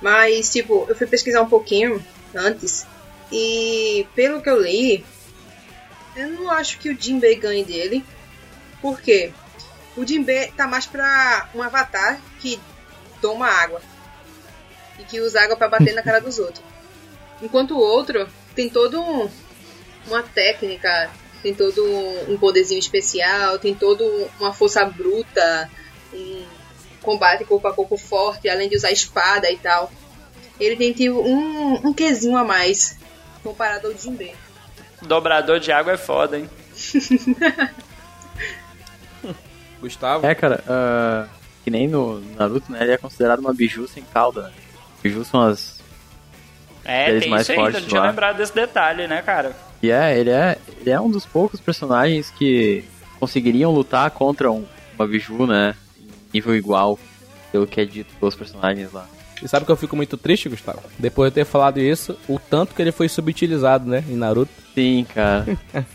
D: Mas, tipo, eu fui pesquisar um pouquinho antes. E pelo que eu li, eu não acho que o Jinbei ganhe dele. Por quê? O Jinbei tá mais pra um avatar que toma água. E que usa água para bater na cara dos outros. Enquanto o outro tem todo um, uma técnica, tem todo um poderzinho especial, tem todo uma força bruta, um combate corpo a corpo forte, além de usar espada e tal. Ele tem tipo um, um quesinho a mais comparado ao Jinbei.
C: Dobrador de água é foda, hein?
A: Gustavo?
B: É, cara, uh, que nem no Naruto, né? Ele é considerado uma biju sem cauda. Né? Biju são as.
C: É, tem
B: mais
C: isso ainda, não tinha
B: lá.
C: lembrado desse detalhe, né, cara?
B: E é, ele é, ele é um dos poucos personagens que conseguiriam lutar contra um, uma biju, né? Nível igual, pelo que é dito pelos personagens lá.
A: E sabe que eu fico muito triste, Gustavo? Depois de ter falado isso, o tanto que ele foi subutilizado, né, em Naruto.
B: Sim, cara.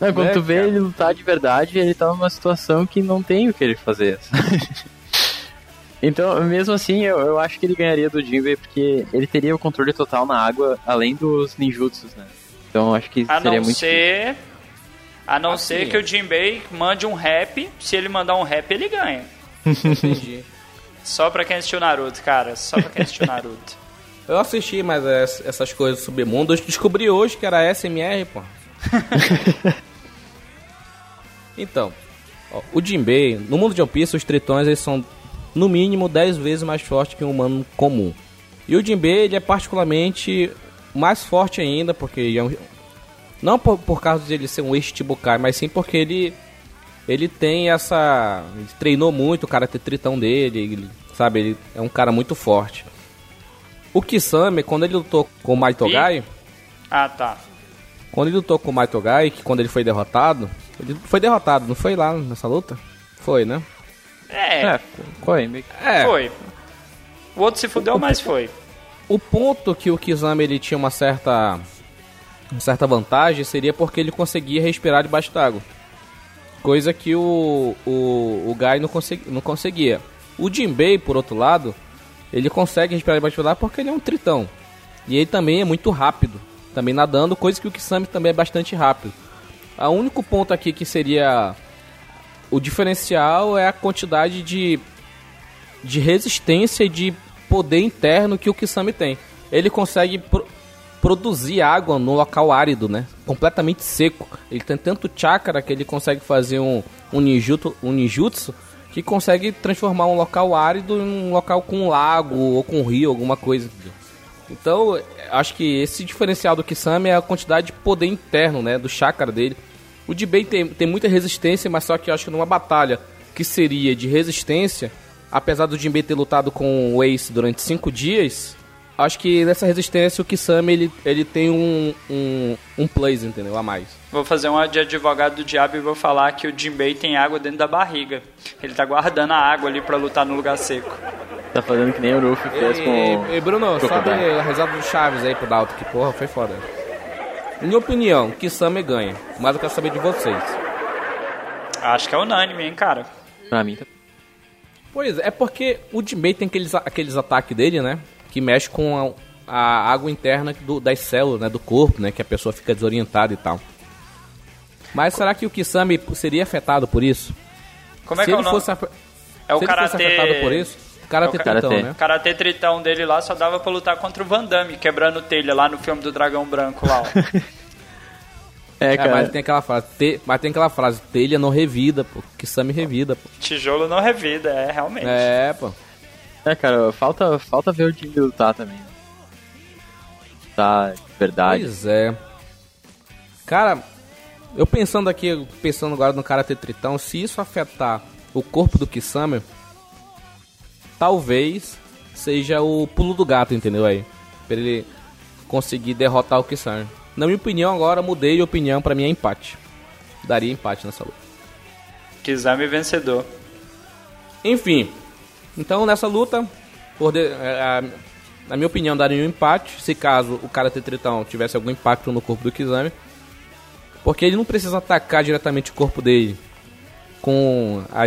B: Não, quando
A: Né,
B: tu vê
A: cara?
B: ele lutar de verdade, ele tá numa situação que não tem o que ele fazer. então, mesmo assim, eu, eu acho que ele ganharia do Jinbei, porque ele teria o controle total na água, além dos ninjutsus, né? Então, eu acho que
C: A
B: seria
C: não
B: muito
C: ser. A não
A: Assim,
C: ser que o Jinbei mande um rap. Se ele mandar um rap, ele ganha.
A: Entendi.
C: Só pra quem assistiu Naruto, cara. Só pra quem assistiu Naruto.
A: eu assisti, mas es- essas coisas do submundo, eu descobri hoje que era SMR, pô. então, ó, o Jinbei, no mundo de One Piece, os tritões eles são no mínimo 10 vezes mais fortes que um humano comum. E o Jinbei ele é particularmente mais forte ainda, porque ele é um, não por, por causa de ele ser um ex-Chibukai, mas sim porque ele ele tem essa. Ele treinou muito o Karate Tritão dele, ele, sabe? Ele é um cara muito forte. O Kisame, quando ele lutou com o Maitogai,
C: Ah, tá.
A: quando ele lutou com o Maitogai, que quando ele foi derrotado, ele foi derrotado, não foi lá nessa luta? Foi, né?
C: É,
B: É, foi.
A: É.
C: foi. O outro se fudeu, mas foi.
A: O ponto que o Kisame ele tinha uma certa uma certa vantagem seria porque ele conseguia respirar debaixo d'água. Coisa que o, o, o Gai não, consegui, não conseguia. O Jinbei, por outro lado, ele consegue respirar debaixo d'água porque ele é um tritão. E ele também é muito rápido, também nadando, coisa que o Kisame também é bastante rápido. O único ponto aqui que seria o diferencial é a quantidade de de resistência e de poder interno que o Kisame tem. Ele consegue produzir água no local árido, né? Completamente seco. Ele tem tanto chakra que ele consegue fazer um, um, ninjutsu, um ninjutsu que consegue transformar um local árido em um local com lago ou com rio, alguma coisa. Então, acho que esse diferencial do Kisame é a quantidade de poder interno, né? Do chakra dele. O Jinbei tem, tem muita resistência, mas só que eu acho que numa batalha que seria de resistência, apesar do Jinbei ter lutado com o Ace durante cinco dias, acho que nessa resistência o Kisame ele, ele tem um, um, um plus, entendeu? A mais.
C: Vou fazer uma de advogado do diabo e vou falar que o Jinbei tem água dentro da barriga. Ele tá guardando a água ali pra lutar no lugar seco.
B: Tá fazendo que nem o Ruffy fez com.
A: Ei, ei, Bruno, sobe
B: Crocodile.
A: a risada do Chaves aí pro Dalton, que porra, foi foda. Minha opinião, Kisame ganha, mas eu quero saber de vocês.
C: Acho que é unânime, hein, cara.
B: Pra mim tá.
A: Pois é, é porque o Jinbei tem aqueles, aqueles ataques dele, né? Que mexe com a, a água interna do- das células, né? Do corpo, né? Que a pessoa fica desorientada e tal. Mas será que o Kisame seria afetado por isso?
C: Como é
A: Se
C: que é o
A: ele
C: nome?
A: fosse, afe-
C: É o
A: se ele fosse afetado por isso, Karate
C: É o
A: Tritão,
B: karatê.
A: né?
C: O karatê tritão dele lá só dava pra lutar contra o Van Damme, quebrando telha lá no filme do Dragão Branco lá. ó.
B: É,
A: É,
B: cara.
A: mas tem aquela frase, te- mas tem aquela frase, telha não revida, pô. Kisame revida, pô.
C: Tijolo não revida, é, realmente.
A: É, pô.
B: É, cara, falta, falta ver o Jimmy lutar também. Tá, de verdade.
A: Pois é. Cara, eu pensando aqui, pensando agora no Karate Tritão, se isso afetar o corpo do Kisame, talvez seja o pulo do gato, entendeu aí? Pra ele conseguir derrotar o Kisame. Na minha opinião, agora mudei de opinião, pra mim é empate. Daria empate nessa luta.
C: Kizami vencedor.
A: Enfim, então nessa luta, de, é, a- na minha opinião, daria um empate. Se caso o Karate Tritão tivesse algum impacto no corpo do Kizami. Porque ele não precisa atacar diretamente o corpo dele. Com a,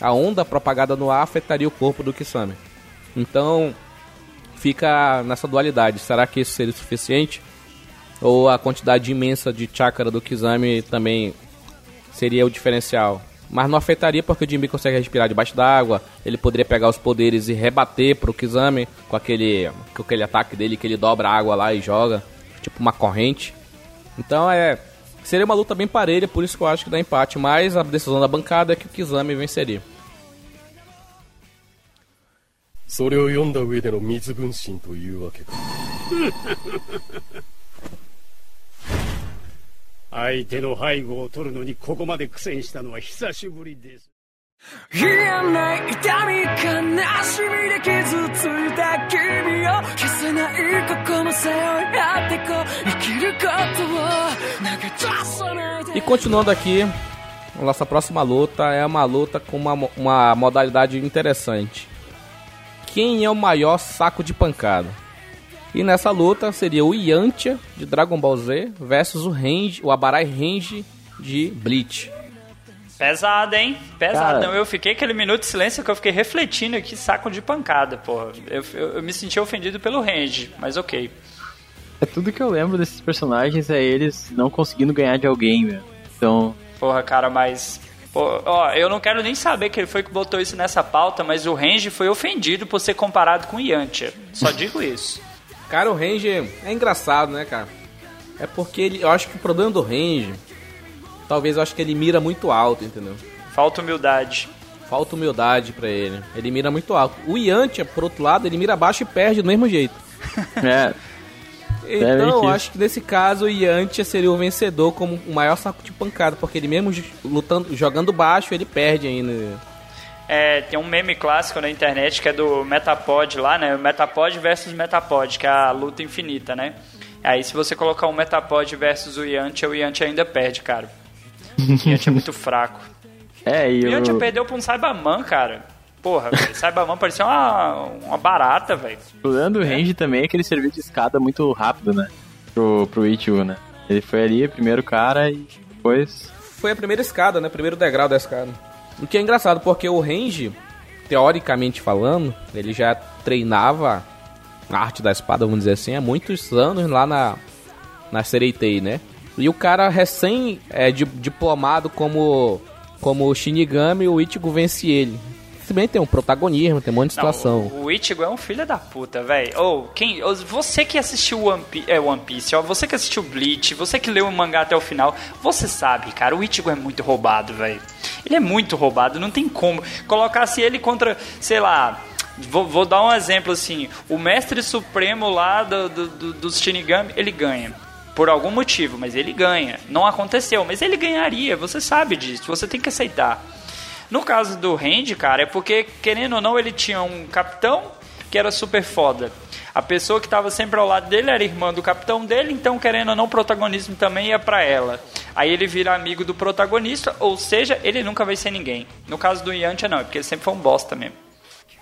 A: a, onda propagada no ar afetaria o corpo do Kisame. Então fica nessa dualidade. Será que isso seria suficiente? Ou a quantidade imensa de chakra do Kizami também seria o diferencial? Mas não afetaria porque o Jimmy consegue respirar debaixo d'água. Ele poderia pegar os poderes e rebater pro Kizami com aquele, com aquele ataque dele que ele dobra a água lá e joga. Tipo uma corrente. Então é. Seria uma luta bem parelha, por isso que eu acho que dá empate. Mas a decisão da bancada é que o Kizami venceria.
F: それを読んだ上での水分身というわけか
H: 相手の背後を取るのにここまで苦戦したのは久しぶりです。
E: 言えない痛み悲しみで傷ついた君を消せない過去も背負い合ってこう生きることを投げ出さないで
A: E continuando aqui, a nossa próxima luta é uma luta com uma, mo- uma modalidade interessante. Quem é o maior saco de pancada? E nessa luta seria o Yantia de Dragon Ball Z versus o Range, o Abarai Range de Bleach.
C: Pesado, hein? Pesado.
B: Cara.
C: Eu fiquei aquele minuto de silêncio que eu fiquei refletindo aqui, saco de pancada, porra. Eu, eu, eu me senti ofendido pelo range, mas ok.
B: É tudo que eu lembro desses personagens é eles não conseguindo ganhar de alguém, velho. Então,
C: Porra, cara, mas. Pô, ó, eu não quero nem saber que ele foi que botou isso nessa pauta, mas o Range foi ofendido por ser comparado com o Yantia. Só digo isso.
A: Cara, o Range é engraçado, né, cara? É porque ele, eu acho que o problema do Range, talvez eu acho que ele mira muito alto, entendeu?
C: Falta humildade.
A: Falta humildade pra ele. Ele mira muito alto. O Yantia, por outro lado, ele mira baixo e perde do mesmo jeito.
B: é,
A: Então, eu acho que nesse caso o Yantia seria o vencedor como o maior saco de pancada, porque ele mesmo lutando, jogando baixo, ele perde ainda.
C: É, tem um meme clássico na internet que é do Metapod lá, né? O Metapod versus Metapod, que é a luta infinita, né? Aí se você colocar um Metapod versus o Yantia, o Yantia ainda perde, cara. O Yantia é muito fraco.
B: é, e
C: O Yantia
B: o,
C: perdeu pra um Cyberman, cara. Porra, velho. Cyberman parecia uma, uma barata, velho.
B: o problema do Range também é que ele serviu de escada muito rápido, né? Pro, pro Ichigo, né? Ele foi ali, primeiro cara, e depois...
A: Foi a primeira escada, né? Primeiro degrau da escada. O que é engraçado, porque o Range, teoricamente falando, ele já treinava a arte da espada, vamos dizer assim, há muitos anos lá na, na Sereitei, né? E o cara recém é, di- diplomado como, como Shinigami, o Ichigo vence ele. Se bem tem um protagonismo, tem um monte de
C: Não,
A: situação.
C: o, o Ichigo é um filho da puta, velho. Ou, quem, ô, você que assistiu One Piece, é, One Piece, ó, você que assistiu Bleach, você que leu o mangá até o final, você sabe, cara, o Ichigo é muito roubado, velho. Ele é muito roubado, não tem como. Colocasse ele contra, sei lá, vou, vou dar um exemplo assim, o mestre supremo lá do, do, do, dos Shinigami, ele ganha. Por algum motivo, mas ele ganha. Não aconteceu, mas ele ganharia, você sabe disso, você tem que aceitar. No caso do Randy, cara, é porque, querendo ou não, ele tinha um capitão que era super foda. A pessoa que estava sempre ao lado dele era irmã do capitão dele, então, querendo ou não, o protagonismo também ia pra ela. Aí ele vira amigo do protagonista, ou seja, ele nunca vai ser ninguém. No caso do Yantia, não, é porque ele sempre foi um bosta mesmo.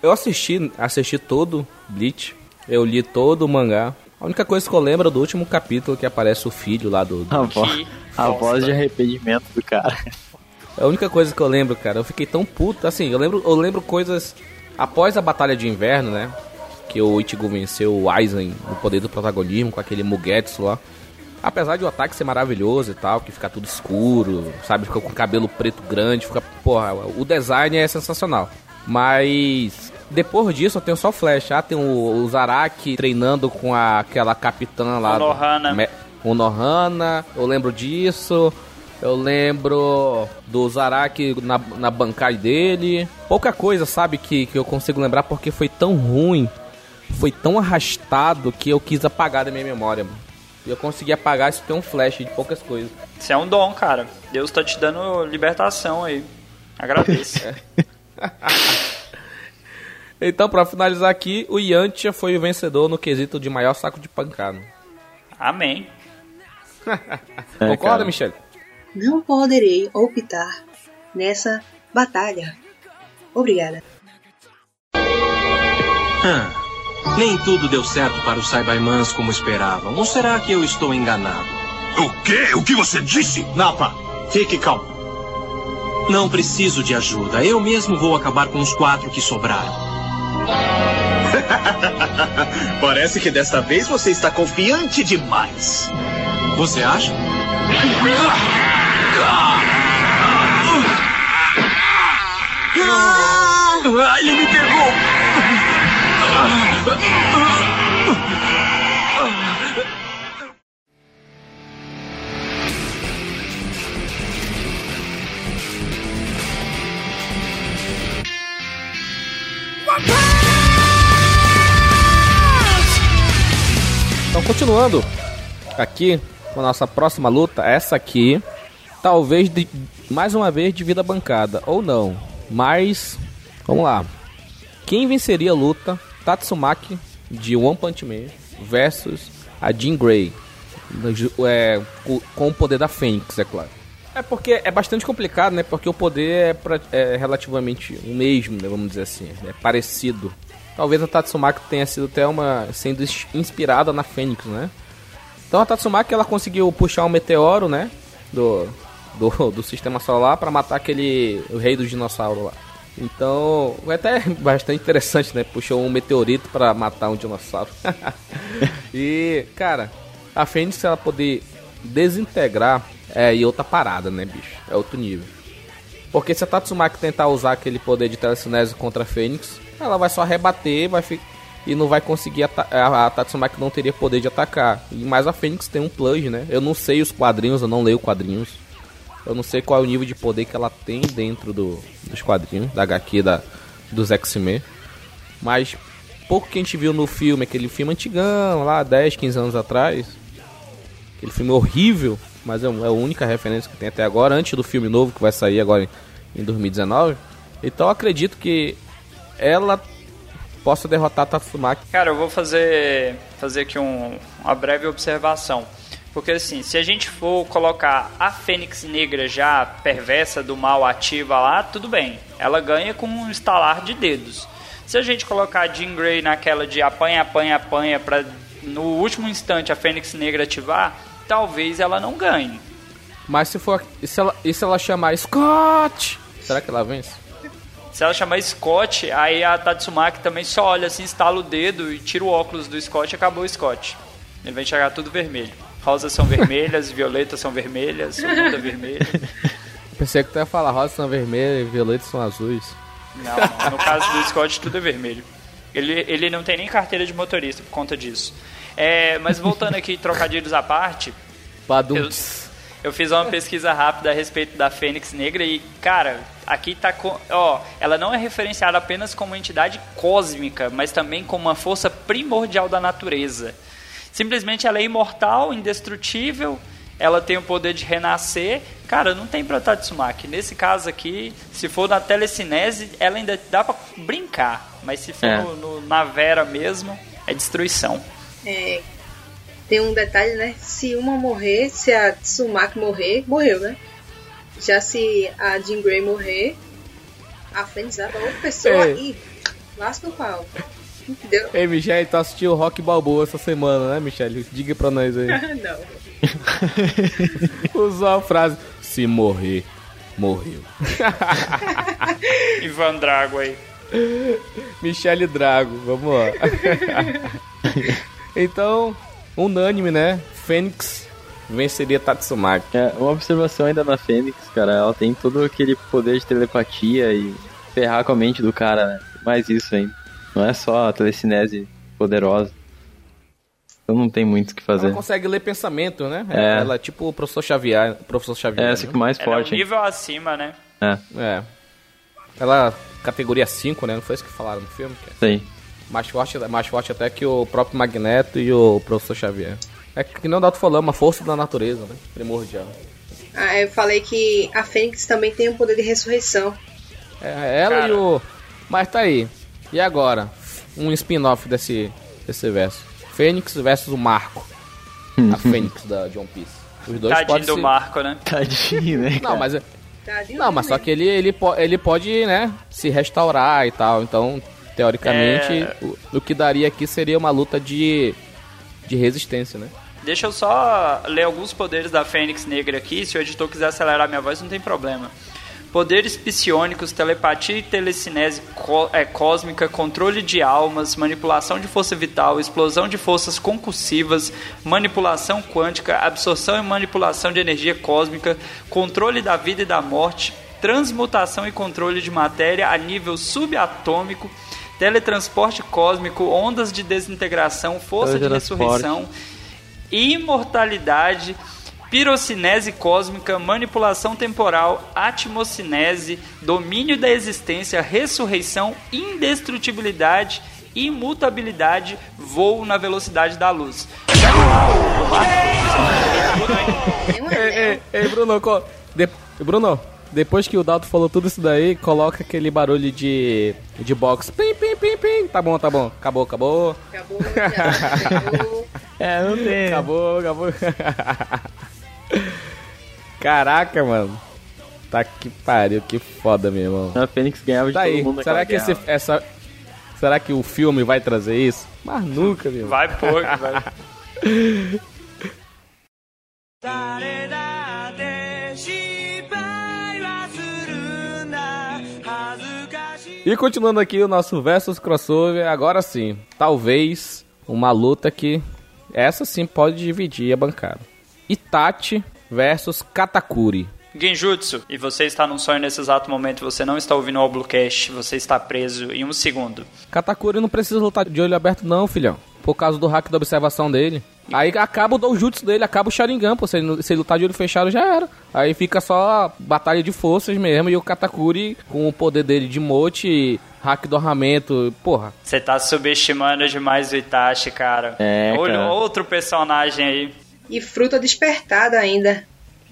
A: Eu assisti, assisti todo Bleach, eu li todo o mangá. A única coisa que eu lembro é do último capítulo que aparece o filho lá do,
B: A, vo
C: Que
B: a
C: bosta.
B: voz de arrependimento do cara.
A: É a única coisa que eu lembro, cara. Eu fiquei tão puto. Assim, eu lembro, eu lembro coisas após a Batalha de Inverno, né? Que o Ichigo venceu o Aizen no poder do protagonismo com aquele Mugetsu lá. Apesar de o ataque ser maravilhoso e tal, que fica tudo escuro, sabe? Fica com cabelo preto grande, fica. Porra, o design é sensacional. Mas. Depois disso eu tenho só flash. Ah, tem o, o Zaraki treinando com a, aquela capitã lá. do-
C: Konohana.
A: Me- Konohana, eu lembro disso. Eu lembro do Zaraki na, na bancada dele. Pouca coisa, sabe, que, que eu consigo lembrar porque foi tão ruim, foi tão arrastado que eu quis apagar da minha memória. Mano. E eu consegui apagar isso tem um flash de poucas coisas.
C: Isso é um dom, cara. Deus tá te dando libertação aí. Agradeço.
A: então, pra finalizar aqui, o Yantia foi o vencedor no quesito de maior saco de pancada.
C: Amém.
A: Concorda, Michelle?
D: Não poderei optar nessa batalha. Obrigada.
I: Ah, nem tudo deu certo para os Saibaimans como esperavam. Ou será que eu estou enganado?
E: O quê? O que você disse?
I: Napa, fique calmo. Não preciso de ajuda. Eu mesmo vou acabar com os quatro que sobraram.
E: Parece que desta vez você está confiante demais.
I: Você acha?
E: Ah, ele me pegou!
A: Então, continuando aqui com a nossa próxima luta, essa aqui, talvez de, mais uma vez de vida bancada, ou não, mas vamos lá. Quem venceria a luta Tatsumaki de One Punch Man versus a Jean Grey é, com o poder da Fênix, é claro. É porque é bastante complicado, né? Porque o poder é, pra, é relativamente o mesmo, né? Vamos dizer assim, é parecido. Talvez a Tatsumaki tenha sido até uma sendo inspirada na Fênix, né? Então a Tatsumaki ela conseguiu puxar um meteoro, né? Do, do, do sistema solar para matar aquele o rei do dinossauro lá. Então, é até bastante interessante, né? Puxou um meteorito para matar um dinossauro. e, cara, a Fênix ela poder desintegrar é e outra parada, né, bicho? É outro nível. Porque se a Tatsumaki tentar usar aquele poder de telecinese contra a Fênix, ela vai só rebater, vai ficar e não vai conseguir a, a Tatsumaki não teria poder de atacar. E mais a Fênix tem um plunge, né? Eu não sei os quadrinhos, eu não leio quadrinhos. Eu não sei qual é o nível de poder que ela tem dentro do, dos quadrinhos, da HQ da, dos X-Men. Mas pouco que a gente viu no filme, aquele filme antigão, lá 10, 15 anos atrás. Aquele filme horrível, mas é, é a única referência que tem até agora, antes do filme novo que vai sair agora em, em 2019. Então acredito que ela possa derrotar a Tatsumaki.
C: Cara, eu vou fazer, fazer aqui um, uma breve observação. Porque assim, se a gente for colocar a Fênix Negra já perversa do mal ativa lá, tudo bem. Ela ganha com um estalar de dedos. Se a gente colocar a Jean Grey naquela de apanha, apanha, apanha, pra no último instante a Fênix Negra ativar, talvez ela não ganhe.
A: Mas se for. E se ela, e se ela chamar Scott? Será que ela vence?
C: Se ela chamar Scott, aí a Tatsumaki também só olha assim, estala o dedo e tira o óculos do Scott e acabou o Scott. Ele vai enxergar tudo vermelho. Rosas são vermelhas, violetas são vermelhas, o mundo é vermelho.
A: Pensei que tu ia falar rosas são vermelhas e violetas são azuis.
C: Não, não, no caso do Scott tudo é vermelho. Ele, ele não tem nem carteira de motorista por conta disso. É, mas voltando aqui, trocadilhos à parte. Eu, eu fiz uma pesquisa rápida a respeito da Fênix Negra e, cara, aqui tá com. Ó, ela não é referenciada apenas como entidade cósmica, mas também como uma força primordial da natureza. Simplesmente ela é imortal, indestrutível, ela tem o poder de renascer. Cara, não tem pra Tatsumaki. Nesse caso aqui, se for na telecinese, ela ainda dá pra brincar. Mas se for
B: É.
C: no, no- na Vera mesmo, é destruição.
D: É, tem um detalhe, né? Se uma morrer, se a Tsumaki morrer, morreu, né? Já se a Jean Grey morrer, a Fênix vai pra outra pessoa
A: É.
D: e lasca o pau. Entendeu?
A: Ei, Michelle, tu assistiu o Rock Balboa essa semana, né, Michelle? Diga pra nós aí.
D: Não.
A: Usou a frase: Se morrer, morreu.
C: Ivan Drago aí.
A: Michele Drago, vamos lá. então, unânime, né? Fênix venceria Tatsumaki.
B: É, uma observação ainda na Fênix, cara, ela tem todo aquele poder de telepatia e ferrar com a mente do cara, né? Mais isso ainda. Não é só a telecinese poderosa. Então não tem muito o que fazer.
A: Ela consegue ler pensamento, né?
B: É.
A: Ela é tipo o professor Xavier. Professor Xavier
B: É essa
A: né?
B: que mais
C: Ela é um
B: forte. hein?
C: nível acima, né?
B: É,
A: É. Ela, categoria 5, né? Não foi isso que falaram no filme? Que é
B: sei.
A: mais, forte, mais forte até que o próprio Magneto e o professor Xavier. É que não o Dalton falou, é uma força da natureza, né? Primordial.
D: Ah, eu falei que a Fênix também tem o poder de ressurreição.
A: É, ela
C: Cara.
A: e o. Mas tá aí. E agora? Um spin-off desse, desse verso. Fênix versus o Marco. A Fênix da One Piece. Os dois
C: Tadinho do
A: se...
C: Marco, né?
B: Tadinho, né?
A: Não, mas,
D: Tadinho
A: não, mas só que ele, ele, po- ele pode, né, se restaurar e tal. Então, teoricamente,
C: É.
A: o, o que daria aqui seria uma luta de, de resistência, né?
C: Deixa eu só ler alguns poderes da Fênix Negra aqui. Se o editor quiser acelerar minha voz, não tem problema. Poderes psionicos, telepatia e telecinese é, cósmica, controle de almas, manipulação de força vital, explosão de forças concursivas, manipulação quântica, absorção e manipulação de energia cósmica, controle da vida e da morte, transmutação e controle de matéria a nível subatômico, teletransporte cósmico, ondas de desintegração, força de ressurreição, imortalidade, pirocinese cósmica, manipulação temporal, atmocinese, domínio da existência, ressurreição, indestrutibilidade, imutabilidade, voo na velocidade da luz.
A: Ei, ei, Bruno, co- de- Bruno, depois que o Dalton falou tudo isso daí, coloca aquele barulho de, de box. Pim, pim, pim, pim. Tá bom, tá bom. Acabou, acabou.
D: Acabou, já. Acabou.
B: É, não tem.
A: Acabou, acabou. Caraca, mano. Tá que pariu, que foda, meu irmão.
B: A Fênix ganhava de
A: Tá
B: todo
A: aí,
B: mundo
A: será que, esse, essa, será que o filme vai trazer isso? Mas nunca, meu irmão.
C: Vai pôr, vai.
A: E continuando aqui o nosso versus crossover, agora sim, talvez uma luta que essa sim pode dividir a bancada. Itachi versus Katakuri.
C: Genjutsu, e você está num sonho nesse exato momento, você não está ouvindo o Bluecast, você está preso em um segundo.
A: Katakuri não precisa lutar de olho aberto não, filhão. Por causa do hack da observação dele. Aí acaba o doujutsu dele, acaba o Sharingan, pô. Se ele, se ele lutar de olho fechado, já era. Aí fica só batalha de forças mesmo. E o Katakuri, com o poder dele de mote, hack do armamento, porra.
C: Você tá subestimando demais o Itachi, cara.
B: É,
C: Olha
B: cara.
C: outro personagem aí.
D: E fruta despertada ainda.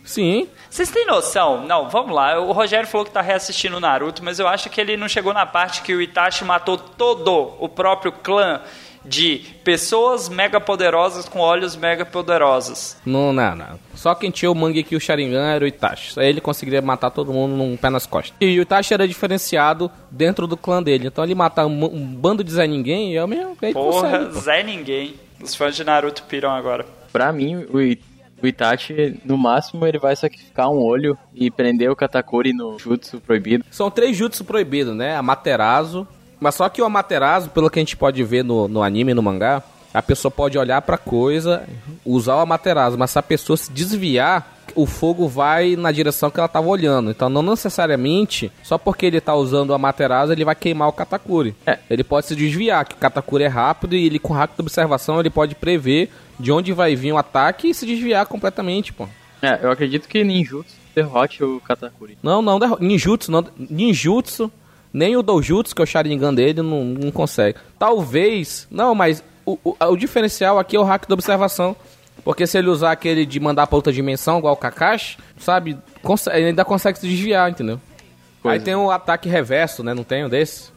A: Sim,
C: Vocês têm noção? Não, vamos lá. O Rogério falou que tá reassistindo o Naruto, mas eu acho que ele não chegou na parte que o Itachi matou todo o próprio clã de pessoas mega poderosas com olhos mega poderosos.
A: Não, não, não. Só quem tinha o Mangue aqui, o Sharingan, era o Itachi. Só ele conseguiria matar todo mundo num pé nas costas. E o Itachi era diferenciado dentro do clã dele. Então ele matar um, um bando de Zé Ninguém é o mesmo.
C: Porra,
A: consegue, pô.
C: Zé Ninguém. Os fãs de Naruto piram agora.
B: Pra mim, o, o Itachi, no máximo, ele vai sacrificar um olho e prender o Katakuri no jutsu proibido.
A: São três jutsu proibidos, né? Amaterasu. Mas só que o Amaterasu, pelo que a gente pode ver no, no anime e no mangá, a pessoa pode olhar pra coisa, usar o Amaterasu, mas se a pessoa se desviar, o fogo vai na direção que ela tava olhando. Então não necessariamente, só porque ele tá usando o Amaterasu, ele vai queimar o Katakuri.
B: É.
A: Ele pode se desviar, que o Katakuri é rápido e ele com rápida observação ele pode prever de onde vai vir o ataque e se desviar completamente, pô.
B: É, eu acredito que ninjutsu derrote o Katakuri.
A: Não, não, ninjutsu, não, ninjutsu, nem o doujutsu, que é o Sharingan dele, não, não consegue. Talvez, não, mas o, o, o diferencial aqui é o hack da observação. Porque se ele usar aquele de mandar pra outra dimensão, igual o Kakashi, sabe, ele ainda consegue se desviar, entendeu?
B: Pois
A: Aí
B: é.
A: tem o ataque reverso, né, não tem um desse?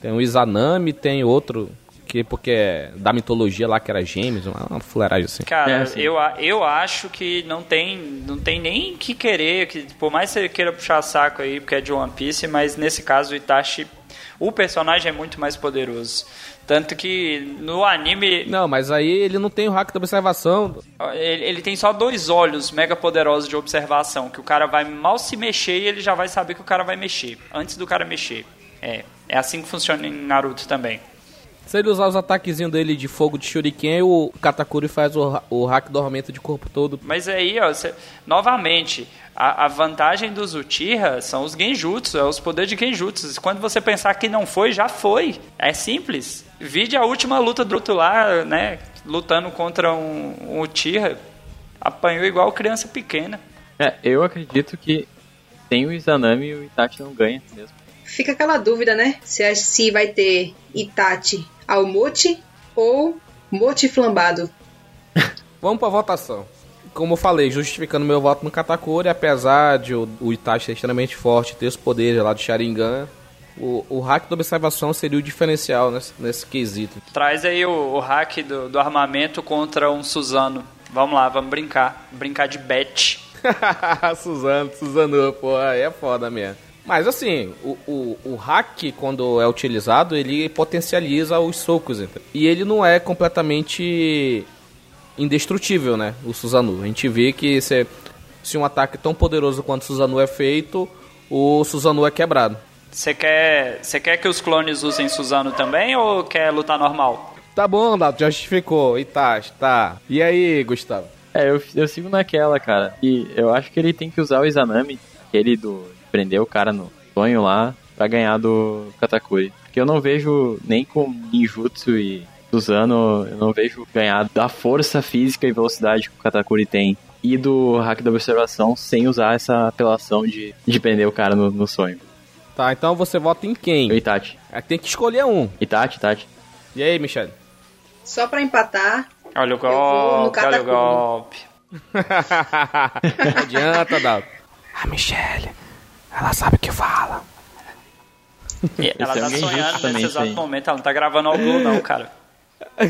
A: Tem o Izanami, tem outro, que porque é da mitologia lá, que era gêmeos, uma, uma fuleiragem assim.
C: Cara,
B: É, sim.
C: eu, eu acho que não tem, não tem nem que querer, que por mais que você queira puxar saco aí, porque é de One Piece, mas nesse caso o Itachi, o personagem é muito mais poderoso. Tanto que no anime
A: Não, mas aí ele não tem o hack da observação.
C: ele, ele tem só dois olhos mega poderosos de observação, que o cara vai mal se mexer e ele já vai saber que o cara vai mexer, antes do cara mexer. É, é assim que funciona em Naruto também.
A: Se ele usar os ataquezinhos dele de fogo de shuriken, o Katakuri faz o, o hack do armamento de corpo todo.
C: Mas aí, ó, cê- novamente, a, a vantagem dos Uchiha são os genjutsu, é os poderes de genjutsu. Quando você pensar que não foi, já foi. É simples. Vide a última luta do outro lá, né? lutando contra um, um Uchiha, apanhou igual criança pequena.
B: É, eu acredito que sem o Izanami o Itachi não ganha mesmo.
D: Fica aquela dúvida, né? Se, se vai ter Itachi ao mote ou mote flambado.
A: Vamos pra votação. Como eu falei, justificando meu voto no Katakuri, apesar de o, o Itachi ser extremamente forte, ter os poderes lá do Sharingan, o, o hack da observação seria o diferencial nesse, nesse quesito.
C: Traz aí o, o hack do, do armamento contra um Suzano. Vamos lá, vamos brincar. Brincar de bet.
A: Suzano, Suzano, pô, aí é foda mesmo. Mas assim, o, o, o hack, quando é utilizado, ele potencializa os socos. Então. E ele não é completamente indestrutível, né? O Suzano. A gente vê que se, se um ataque tão poderoso quanto o Suzano é feito, o Suzano é quebrado.
C: Você quer, você quer que os clones usem Suzano também ou quer lutar normal?
A: Tá bom, Dato, já justificou. Itachi, tá. E aí, Gustavo?
B: É, eu, eu sigo naquela, cara. E eu acho que ele tem que usar o Izanami, aquele do prender o cara no sonho lá, pra ganhar do Katakuri. Porque eu não vejo nem com ninjutsu e Suzano, eu não vejo ganhar da força física e velocidade que o Katakuri tem e do hack da observação sem usar essa apelação de, de prender o cara no, no sonho.
A: Tá, então você vota em quem?
B: O Itachi.
A: É, tem que escolher um.
B: Itachi, Itachi.
A: E aí, Michelle?
D: Só pra empatar.
C: Olha o golpe, olha o golpe.
A: Não adianta, Dalton. A Michelle, ela sabe o que fala.
C: E ela tá sonhando nesse exato momento, ela não tá gravando ao Blue, não, cara.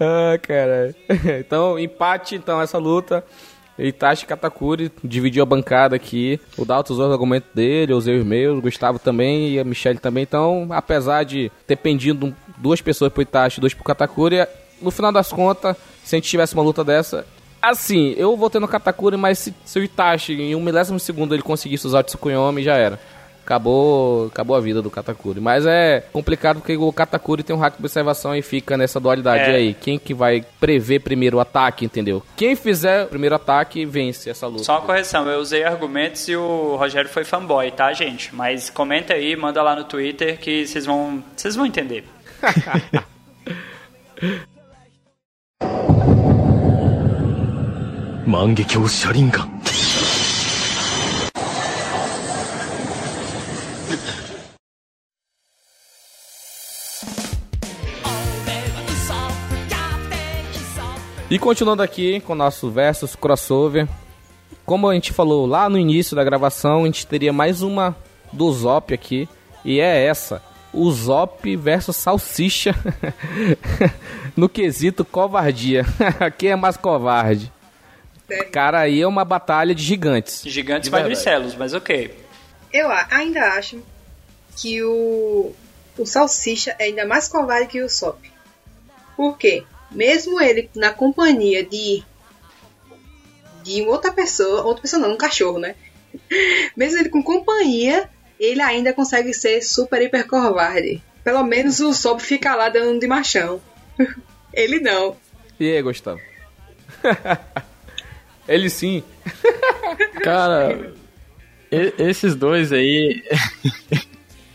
A: ah, cara. Então, empate, então, essa luta. Itachi Katakuri dividiu a bancada aqui. O Dalton usou os argumentos dele, eu usei os meus, o Gustavo também e a Michelle também. Então, apesar de ter pendido duas pessoas pro Itachi e duas pro Katakuri, no final das contas, se a gente tivesse uma luta dessa. Assim, eu votei no Katakuri, mas se, se o Itachi em um milésimo segundo ele conseguisse usar o Tsukuyomi, já era acabou, acabou a vida do Katakuri. Mas é complicado porque o Katakuri tem um hack de observação e fica nessa dualidade é. aí. Quem que vai prever primeiro o ataque, entendeu? Quem fizer o primeiro ataque vence essa luta.
C: Só uma correção, eu usei argumentos e o Rogério foi fanboy, tá, gente? Mas comenta aí, manda lá no Twitter que vocês vão, vocês vão entender. Mangekyo Sharingan
A: E continuando aqui com o nosso versus crossover. Como a gente falou lá no início da gravação, a gente teria mais uma do Zop aqui. E é essa. O Zop versus Salsicha. no quesito covardia. Quem é mais covarde? Cara, aí é uma batalha de gigantes.
C: Gigantes de mas ok.
D: Eu ainda acho que o, o Salsicha é ainda mais covarde que o Sop. Por quê? Mesmo ele na companhia de de outra pessoa, outra pessoa não, um cachorro, né? Mesmo ele com companhia, ele ainda consegue ser super hiper covarde. Pelo menos o Sob fica lá dando de machão. ele não.
A: E aí, Gustavo? ele sim.
B: Cara, esses dois aí.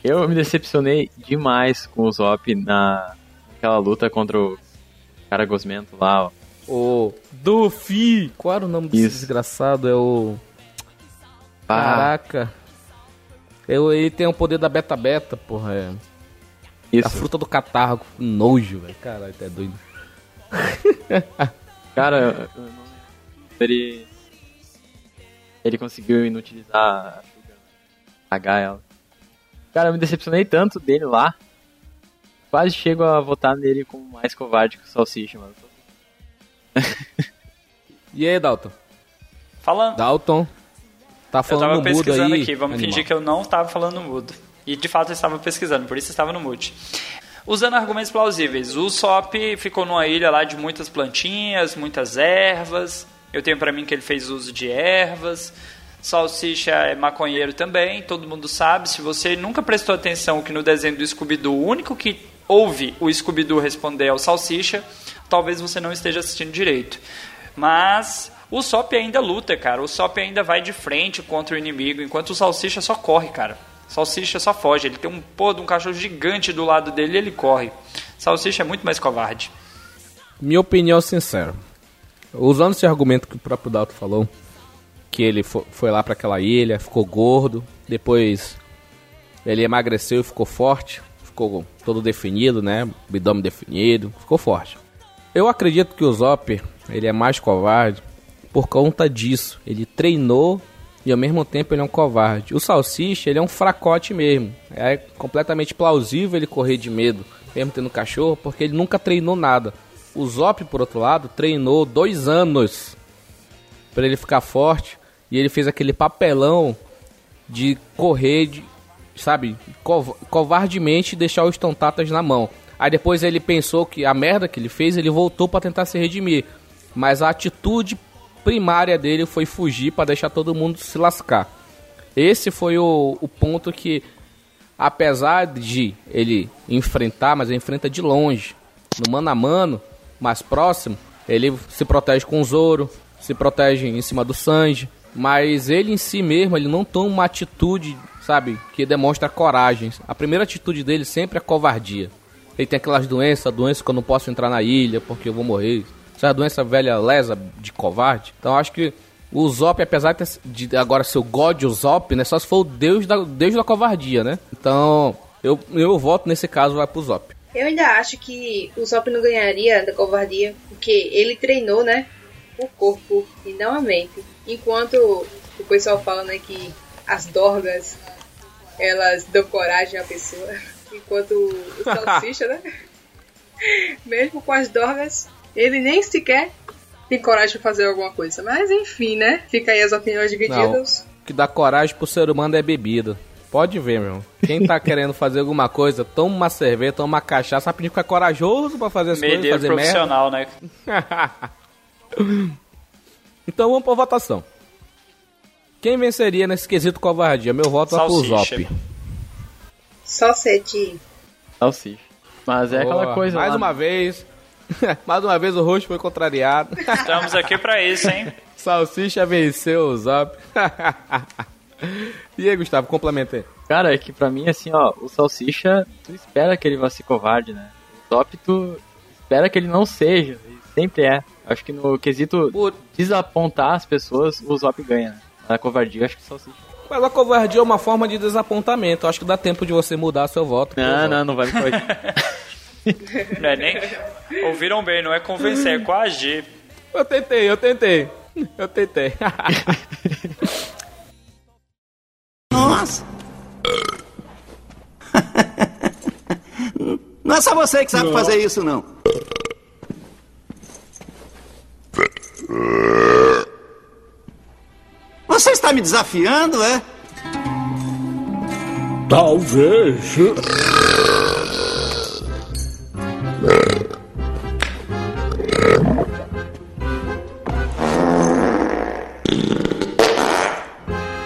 B: eu me decepcionei demais com o Zop na aquela luta contra o cara gosmento lá, ó.
A: O Duffy! Qual era o nome desse Isso. desgraçado? É o. Ah. Caraca. Eu, ele tem o poder da Beta Beta, porra. É. Isso. A fruta do catarro, nojo, velho. Caralho, até doido.
B: cara, ele. Ele conseguiu inutilizar a Gaia. Cara, eu me decepcionei tanto dele lá quase chego a votar nele como mais covarde que o Salsicha, mano.
A: e aí, Dalton?
C: Falando.
A: Dalton. Tá falando
C: eu tava pesquisando
A: aí,
C: aqui, vamos animal. fingir que eu não estava falando mudo. E de fato eu estava pesquisando, por isso estava no mute. Usando argumentos plausíveis, o Sop ficou numa ilha lá de muitas plantinhas, muitas ervas. Eu tenho para mim que ele fez uso de ervas. Salsicha é maconheiro também, todo mundo sabe. Se você nunca prestou atenção que no desenho do Scooby-Doo, o único que ouve o Scooby-Doo responder ao Salsicha, talvez você não esteja assistindo direito. Mas o Sop ainda luta, cara. O Sop ainda vai de frente contra o inimigo, enquanto o Salsicha só corre, cara. Salsicha só foge. Ele tem um pô de um cachorro gigante do lado dele e ele corre. Salsicha é muito mais covarde.
A: Minha opinião sincera. Usando esse argumento que o próprio Dalton falou, que ele fo- foi lá para aquela ilha, ficou gordo, depois ele emagreceu e ficou forte, ficou todo definido, né? Abdômen definido, ficou forte. Eu acredito que o Zop, ele é mais covarde por conta disso. Ele treinou e ao mesmo tempo ele é um covarde. O Salsicha, ele é um fracote mesmo. É completamente plausível ele correr de medo, mesmo tendo cachorro, porque ele nunca treinou nada. O Zop, por outro lado, treinou dois anos para ele ficar forte e ele fez aquele papelão de correr, de, sabe, cov- covardemente deixar os tontatas na mão. Aí depois ele pensou que a merda que ele fez, ele voltou para tentar se redimir. Mas a atitude primária dele foi fugir para deixar todo mundo se lascar. Esse foi o, o ponto que, apesar de ele enfrentar, mas ele enfrenta de longe, no mano a mano, mais próximo, ele se protege com o Zoro, se protege em cima do Sanji, mas ele em si mesmo, ele não toma uma atitude, sabe, que demonstra coragem. A primeira atitude dele sempre é covardia. Ele tem aquelas doenças, doença que eu não posso entrar na ilha porque eu vou morrer. Essa doença velha lesa de covarde. Então acho que o Zop, apesar de, agora ser o God Zop, né? Só se for o deus da, deus da covardia, né? Então eu, eu voto nesse caso vai pro Zop.
D: Eu ainda acho que o Zop não ganharia da covardia, porque ele treinou, né? O corpo e não a mente. Enquanto o pessoal fala, né, que as dorgas elas dão coragem à pessoa. Enquanto o salsicha, né? Mesmo com as dorgas, ele nem sequer tem coragem de fazer alguma coisa. Mas enfim, né? Fica aí as opiniões divididas.
A: O que dá coragem pro ser humano é bebida. Pode ver, meu. Quem tá querendo fazer alguma coisa, toma uma cerveja, toma uma cachaça, rapidinho fica corajoso pra fazer as coisas,
C: Medeiro
A: fazer merda.
C: profissional, né?
A: Então vamos pra votação. Quem venceria nesse quesito covardia? Meu voto é pro. Zop.
D: Só sete.
B: Salsicha. Mas é aquela
A: Boa.
B: coisa
A: Mais
B: lá,
A: uma vez. mais uma vez o rosto foi contrariado.
C: Estamos aqui pra isso, hein?
A: Salsicha venceu o Zop. e aí, Gustavo, complementa aí.
B: Cara, é que pra mim, assim, ó, o Salsicha, tu espera que ele vá ser covarde, né? O Top, tu espera que ele não seja, e sempre é. Acho que no quesito
A: Por-
B: desapontar as pessoas, o Zop ganha, né? Na covardia, acho que o Salsicha.
A: Mas a covardia é uma forma de desapontamento. Acho que dá tempo de você mudar seu voto.
B: Não, não, não vai me corrigir.
C: Não é nem. Ouviram bem, não é convencer, é coagir.
A: Eu tentei, eu tentei. Eu tentei.
E: Nossa! Não é só você que sabe fazer isso, não. Você está me desafiando, é?
F: Talvez.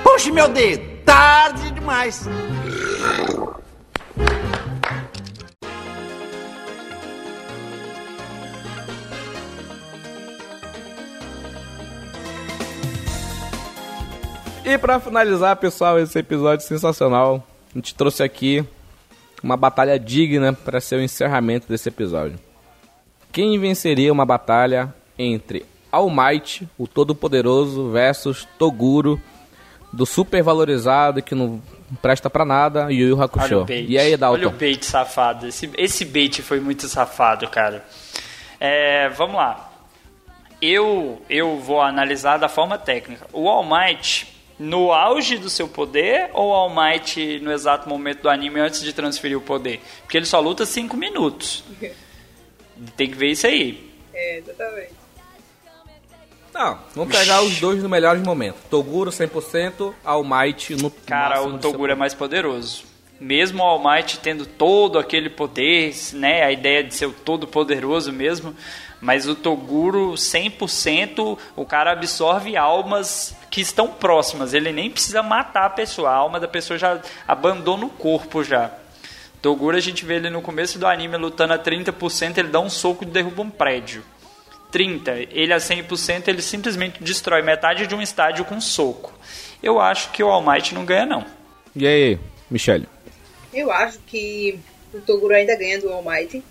E: Puxe meu dedo! Tarde demais!
A: E pra finalizar, pessoal, esse episódio sensacional, a gente trouxe aqui uma batalha digna para ser o encerramento desse episódio. Quem venceria uma batalha entre All Might, o Todo-Poderoso, versus Toguro, do super valorizado que não presta pra nada, e Yu Yu
C: Olha
A: Hakusho.
C: o bait.
A: E aí,
C: Olha o
A: Dalton?
C: bait safado. Esse, esse bait foi muito safado, cara. É, vamos lá. Eu, eu vou analisar da forma técnica. O All Might, no auge do seu poder, ou o All Might no exato momento do anime antes de transferir o poder? Porque ele só luta 5 minutos. Tem que ver isso aí.
D: É, exatamente.
A: Não, vamos pegar os dois no melhores momentos. Toguro 100%, All Might no
C: Cara, o Toguro é mais poderoso. Mesmo o All Might tendo todo aquele poder, né, a ideia de ser o todo poderoso mesmo, mas o Toguro 100%, o cara absorve almas que estão próximas, ele nem precisa matar a pessoa, a alma da pessoa já abandona o corpo já. Toguro a gente vê ele no começo do anime lutando a 30%, ele dá um soco e derruba um prédio. 30, ele a 100%, ele simplesmente destrói metade de um estádio com um soco. Eu acho que o All Might não ganha não.
A: E aí, Michelle?
D: Eu acho que o Toguro ainda ganha do All Might.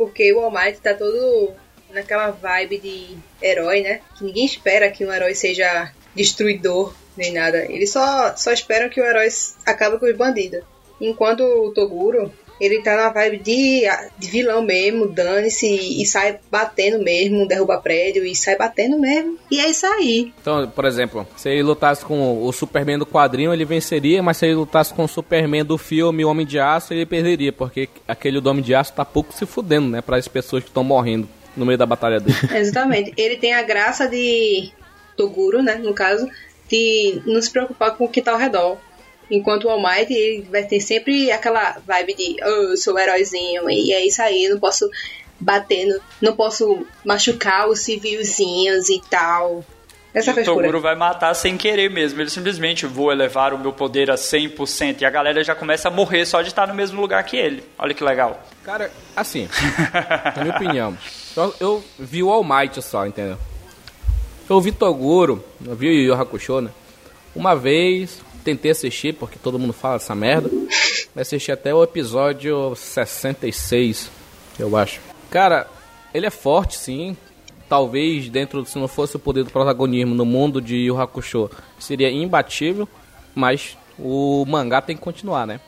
D: Porque o All Might tá todo naquela vibe de herói, né? Que ninguém espera que um herói seja destruidor nem nada. Eles só, só esperam que o herói acabe com os bandidos. Enquanto o Toguro, ele tá na vibe de, de vilão mesmo, dane-se e sai batendo mesmo, derruba prédio e sai batendo mesmo. E é isso aí.
A: Então, por exemplo, se ele lutasse com o Superman do quadrinho, ele venceria, mas se ele lutasse com o Superman do filme Homem de Aço, ele perderia, porque aquele do Homem de Aço tá pouco se fudendo, né, para as pessoas que estão morrendo no meio da batalha dele.
D: Exatamente. Ele tem a graça de Toguro, né, no caso, de não se preocupar com o que tá ao redor. Enquanto o All Might, ele vai ter sempre aquela vibe de oh, eu sou o heróizinho e é isso aí, não posso bater, no, não posso machucar os civilzinhos e tal. Essa
C: e o Toguro vai matar sem querer mesmo. Ele simplesmente vou elevar o meu poder a 100% e a galera já começa a morrer só de estar no mesmo lugar que ele. Olha que legal.
A: Cara, assim, na minha opinião, eu, eu vi o All Might só, entendeu? Eu vi Toguro, eu vi o Yu Hakusho, né? Uma vez, tentei assistir, porque todo mundo fala essa merda. Assisti até o episódio 66, eu acho. Cara, ele é forte sim. Talvez dentro, se não fosse o poder do protagonismo no mundo de Yu Hakusho, seria imbatível. Mas o mangá tem que continuar, né?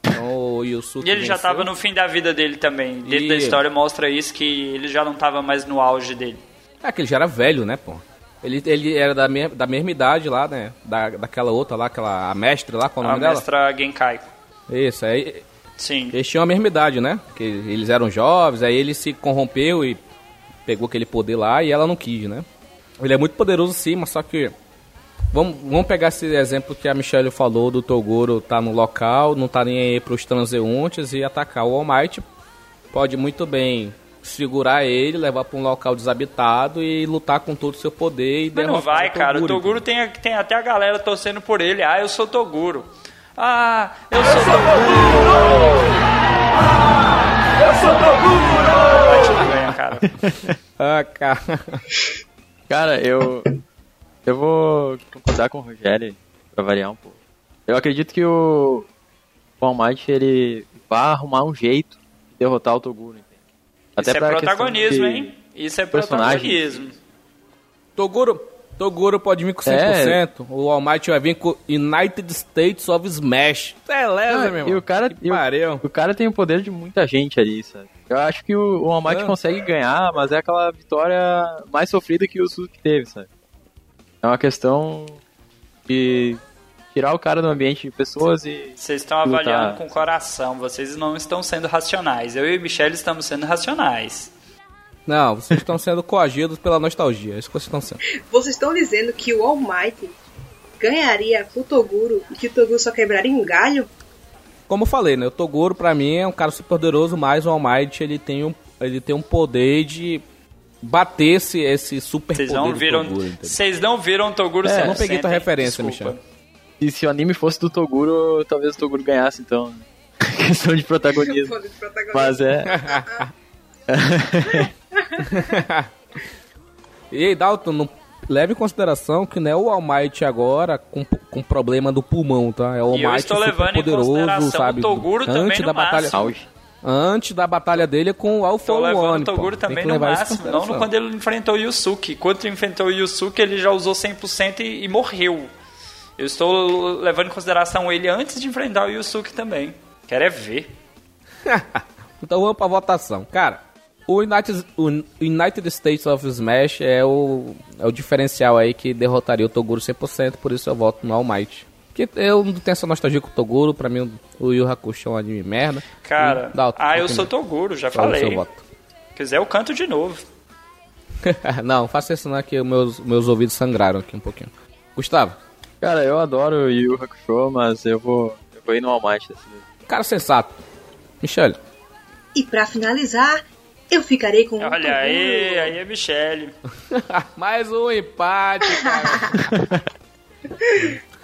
C: Então, o Yusuke e ele venceu. já tava no fim da vida dele também. Dentro e... da história mostra isso, que ele já não tava mais no auge dele.
A: É que ele já era velho, né, pô? Ele, ele era da, me, da mesma idade lá, né? Da, daquela outra lá, aquela a mestre lá, qual o nome
C: a
A: dela?
C: A mestra Genkai.
A: Isso, aí.
C: Sim.
A: Eles tinham a mesma idade, né? Que eles eram jovens, aí ele se corrompeu e pegou aquele poder lá e ela não quis, né? Ele é muito poderoso sim, mas só que. Vamos, vamos pegar esse exemplo que a Michelle falou do Toguro tá no local, não tá nem aí pros transeuntes e atacar o All Might. Pode muito bem segurar ele, levar para um local desabitado e lutar com todo o seu poder e
C: Mas não vai, o cara. O Toguro tem, tem até a galera torcendo por ele. Ah, eu sou Toguro. Ah, eu sou Toguro! Ah, eu sou Toguro! Vai te ganha, cara.
A: ah, cara.
B: Cara, eu. Eu vou concordar com o Rogério pra variar um pouco. Eu acredito que o. O Almighty ele vai arrumar um jeito de derrotar o Toguro.
C: Até Isso é protagonismo, hein? Isso é protagonismo.
A: Toguro, Toguro pode vir com 100%. É. O All Might vai vir com United States of Smash. Beleza, ah, meu irmão.
B: E o cara, e o, o, cara tem o poder de muita gente ali, sabe? Eu acho que o, o All Might ah. consegue ganhar, mas é aquela vitória mais sofrida que o Suzuki teve, sabe? É uma questão de tirar o cara do ambiente de pessoas e.
C: Vocês estão avaliando com o coração, vocês não estão sendo racionais. Eu e o Michelle estamos sendo racionais.
A: Não, vocês estão sendo coagidos pela nostalgia, é isso que vocês estão sendo.
D: Vocês estão dizendo que o All Might ganharia o Toguro e que o Toguro só quebraria um galho?
A: Como eu falei, né? O Toguro pra mim é um cara super poderoso, mas o All Might ele tem um, ele tem um poder de bater esse, esse super
C: Vocês
A: não
C: viram, Vocês não viram o Toguro
A: é, Eu não peguei tua referência, Desculpa. Michel.
B: E se o anime fosse do Toguro, talvez o Toguro ganhasse, então. questão de protagonismo. Mas é.
A: e aí, Dalton, não leve em consideração que não é o All Might agora com, com problema do pulmão, tá? É o All Might
C: estou super poderoso, sabe? O Toguro
A: antes da batalha, Antes da batalha dele com o Alpha One.
C: levando o Toguro também no máximo, não quando ele enfrentou o Yusuke. Quando ele enfrentou o Yusuke, ele já usou 100% e, e morreu. Eu estou levando em consideração ele antes de enfrentar o Yusuke também. Quero é ver.
A: então vamos pra votação. Cara, o United, o United States of Smash é o, é o diferencial aí que derrotaria o Toguro 100%, por isso eu voto no All Might. Porque eu não tenho essa nostalgia com o Toguro, pra mim o Yu Hakusho é um anime merda.
C: Cara, ah, eu sou Toguro, já falei. seu voto? Quiser eu canto de novo.
A: não, faça isso não que meus, meus ouvidos sangraram aqui um pouquinho. Gustavo?
B: Cara, eu adoro o Yu Hakusho, mas eu vou, eu vou ir no All Might dessa vez.
A: Cara sensato. Michelle.
D: E pra finalizar, eu ficarei com
C: Olha um aí, aí é Michelle.
A: Mais um empate, cara.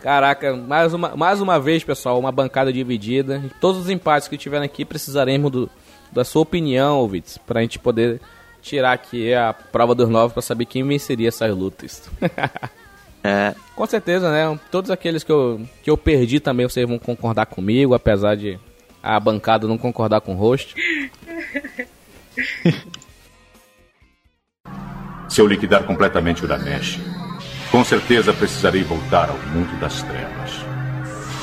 A: Caraca, mais uma, mais uma vez, pessoal, uma bancada dividida. Todos os empates que tiverem aqui precisaremos do, da sua opinião, ouvintes, pra gente poder tirar aqui a prova dos nove para saber quem venceria essas lutas.
B: É,
A: Com certeza, né? Todos aqueles que eu, que eu perdi também vocês vão concordar comigo, apesar de a bancada não concordar com o host.
J: Se eu liquidar completamente Uramesh, com certeza precisarei voltar ao mundo das trevas.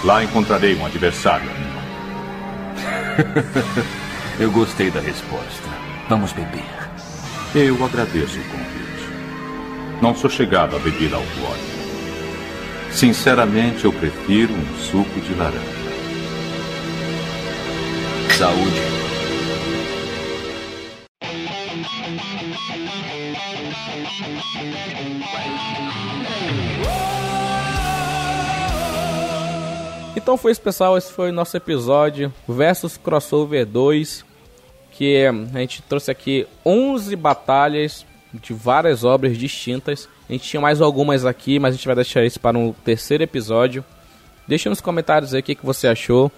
J: Lá encontrarei um adversário amigo.
E: Eu gostei da resposta. Vamos beber.
J: Eu agradeço o convite. Não sou chegado a bebida alcoólica. Sinceramente, eu prefiro um suco de laranja.
E: Saúde.
A: Então foi isso, pessoal. Esse foi o nosso episódio versus Crossover 2. Que a gente trouxe aqui 11 batalhas de várias obras distintas. A gente tinha mais algumas aqui, mas a gente vai deixar isso para um terceiro episódio. Deixa nos comentários aí o que, que você achou.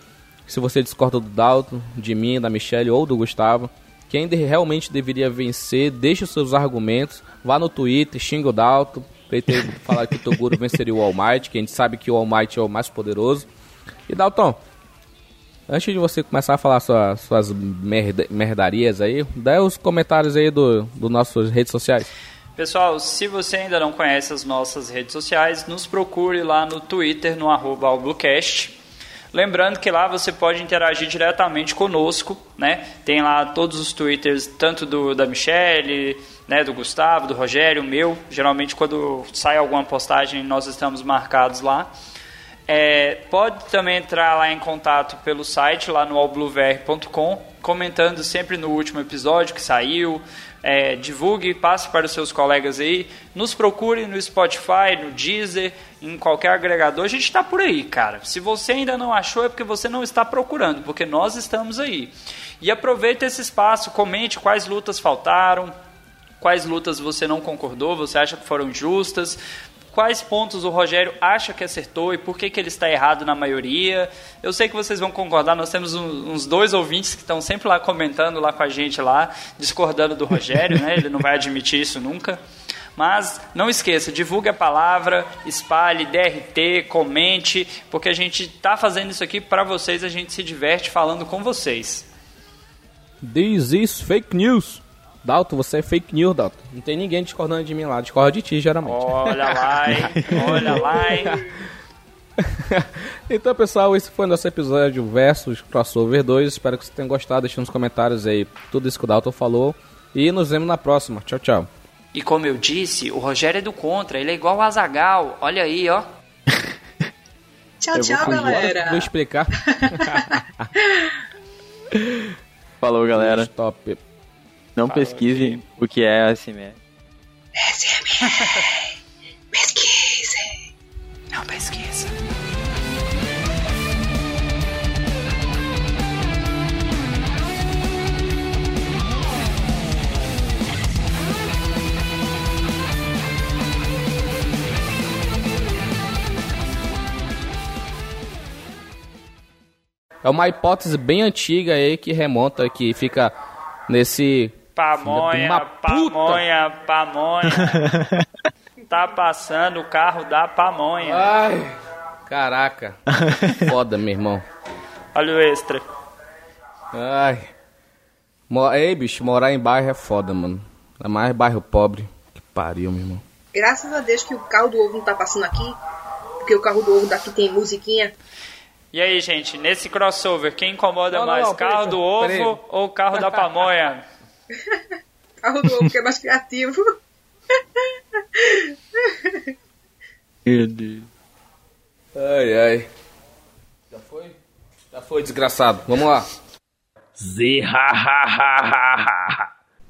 A: Se você discorda do Dalton, de mim, da Michelle ou do Gustavo. Quem realmente deveria vencer, deixe os seus argumentos. Vá no Twitter, xinga o Dalton. Ter falar que o Toguro venceria o All Might, que a gente sabe que o All Might é o mais poderoso. E Dalton, antes de você começar a falar sua- suas merda- merdarias aí, dá os comentários aí do, do nossas redes sociais.
C: Pessoal, se você ainda não conhece as nossas redes sociais, nos procure lá no Twitter, no arroba. Lembrando que lá você pode interagir diretamente conosco, né? Tem lá todos os twitters, tanto do da Michelle, né, do Gustavo, do Rogério, meu. Geralmente quando sai alguma postagem nós estamos marcados lá. É, pode também entrar lá em contato pelo site, lá no allbluevr.com, comentando sempre no último episódio que saiu. É, divulgue, passe para os seus colegas aí. Nos procure no Spotify, no Deezer, em qualquer agregador. A gente está por aí, cara. Se você ainda não achou, é porque você não está procurando, porque nós estamos aí. E aproveita esse espaço, comente quais lutas faltaram, quais lutas você não concordou, você acha que foram justas, quais pontos o Rogério acha que acertou e por que, que ele está errado na maioria. Eu sei que vocês vão concordar, nós temos um- uns dois ouvintes que estão sempre lá comentando lá com a gente lá, discordando do Rogério, né? Ele não vai admitir isso nunca. Mas não esqueça, divulgue a palavra, espalhe, DRT, comente, porque a gente está fazendo isso aqui para vocês, a gente se diverte falando com vocês.
A: This is fake news. Dalton, você é fake news, Dalton. Não tem ninguém discordando de mim lá, discorda de ti, geralmente.
C: Olha lá, hein? Olha lá, hein?
A: Então, pessoal, esse foi o nosso episódio versus Crossover 2. Espero que vocês tenham gostado. Deixe nos comentários aí tudo isso que o Dalton falou. E nos vemos na próxima. Tchau, tchau.
C: E como eu disse, o Rogério é do contra, ele é igual o Azagal. Olha aí, ó.
D: Tchau,
B: Eu vou
D: tchau,
B: fugir.
D: galera.
A: Vou explicar.
B: falou, galera.
A: Stop.
B: Não pesquise o que é ASMR.
D: Pesquise.
C: Não pesquisa.
A: É uma hipótese bem antiga aí que remonta, que fica nesse.
C: Pamonha,
A: Uma puta.
C: pamonha, pamonha. tá passando o carro da pamonha.
A: Ai! Caraca. Foda, meu irmão.
C: Olha o extra.
A: Ai. Ei, bicho, morar em bairro é foda, mano. É mais bairro pobre. Que pariu, meu irmão.
D: Graças a Deus que o carro do ovo não tá passando aqui. Porque o carro do ovo daqui tem musiquinha.
C: E aí, gente, nesse crossover, quem incomoda
A: Não, não,
C: mais?
A: não,
C: carro
A: peraí,
C: do ovo
A: peraí.
C: ou carro da pamonha?
D: Carro do ovo que é mais criativo.
B: Meu Deus.
A: Ai, ai. Já foi? Já foi, desgraçado. Vamos lá.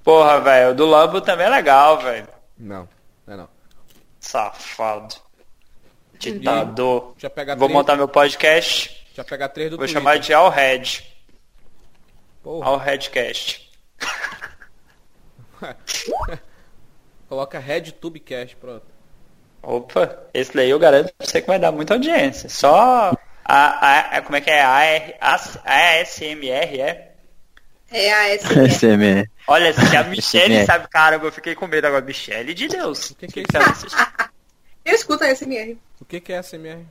C: Porra, velho, o do Lambo também é legal, velho.
A: Não, não é não.
C: Safado. Ditador.
A: Já pega
C: Vou
A: três-
C: montar meu podcast,
A: Já pegar três do
C: vou
A: Twitter.
C: chamar de All Red. All Redcast.
A: Coloca Red Tube Cash, pronto.
C: Opa, esse daí eu garanto pra você que vai dar muita audiência. Só a, a, como é que é? A, a, a ASMR, é?
D: É a SMR.
B: ASMR.
C: Olha, se a Michelle
B: ASMR.
C: sabe, caramba, eu fiquei com medo agora. Michelle de Deus.
A: O que, que é isso?
C: assistir?
D: Eu escuto a SMR.
A: O que, que é SMR?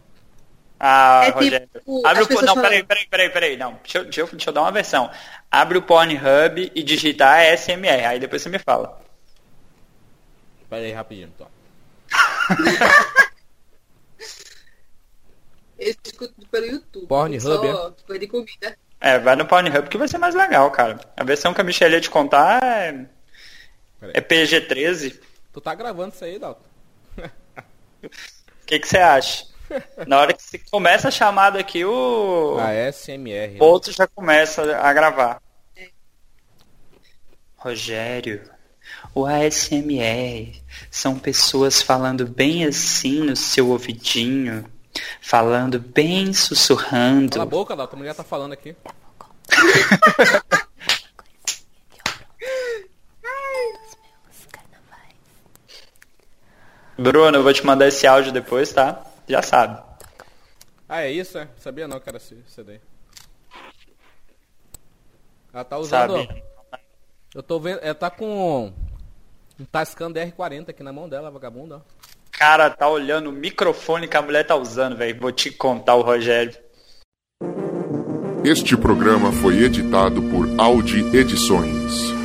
C: Ah,
D: É
C: Rogério.
D: tipo,
C: Abre o. Não,
D: pessoas
C: peraí, peraí, peraí, peraí. Não, deixa, eu- deixa, eu, deixa eu dar uma versão. Abre o Pornhub e digitar SMR. Aí depois você me fala.
A: Pera aí, rapidinho, então.
D: Eu escuto pelo YouTube.
A: Pornhub,
D: Só coisa de comida.
C: É, vai no Pornhub que vai ser mais legal, cara. A versão que a Michelle ia te contar é.
A: Peraí.
C: É PG-13.
A: Tu tá gravando isso aí, Dalton?
C: O que você acha? Na hora que você começa a chamada aqui, o
A: A SMR.
C: o outro já começa a gravar. Rogério, o ASMR são pessoas falando bem assim no seu ouvidinho, falando bem
A: Cala a
C: sussurrando.
A: boca, Dalton. A mulher tá falando aqui.
C: Bruno, eu vou te mandar esse áudio depois, tá? Já sabe.
A: Ah, é isso, é? Sabia não que era esse CD. Ela tá usando.
C: Sabe?
A: Eu tô vendo. Ela tá com. Um Tascam DR40 aqui na mão dela, vagabunda. ó.
C: Cara, tá olhando o microfone que a mulher tá usando, velho. Vou te contar o Rogério.
K: Este programa foi editado por Audi Edições.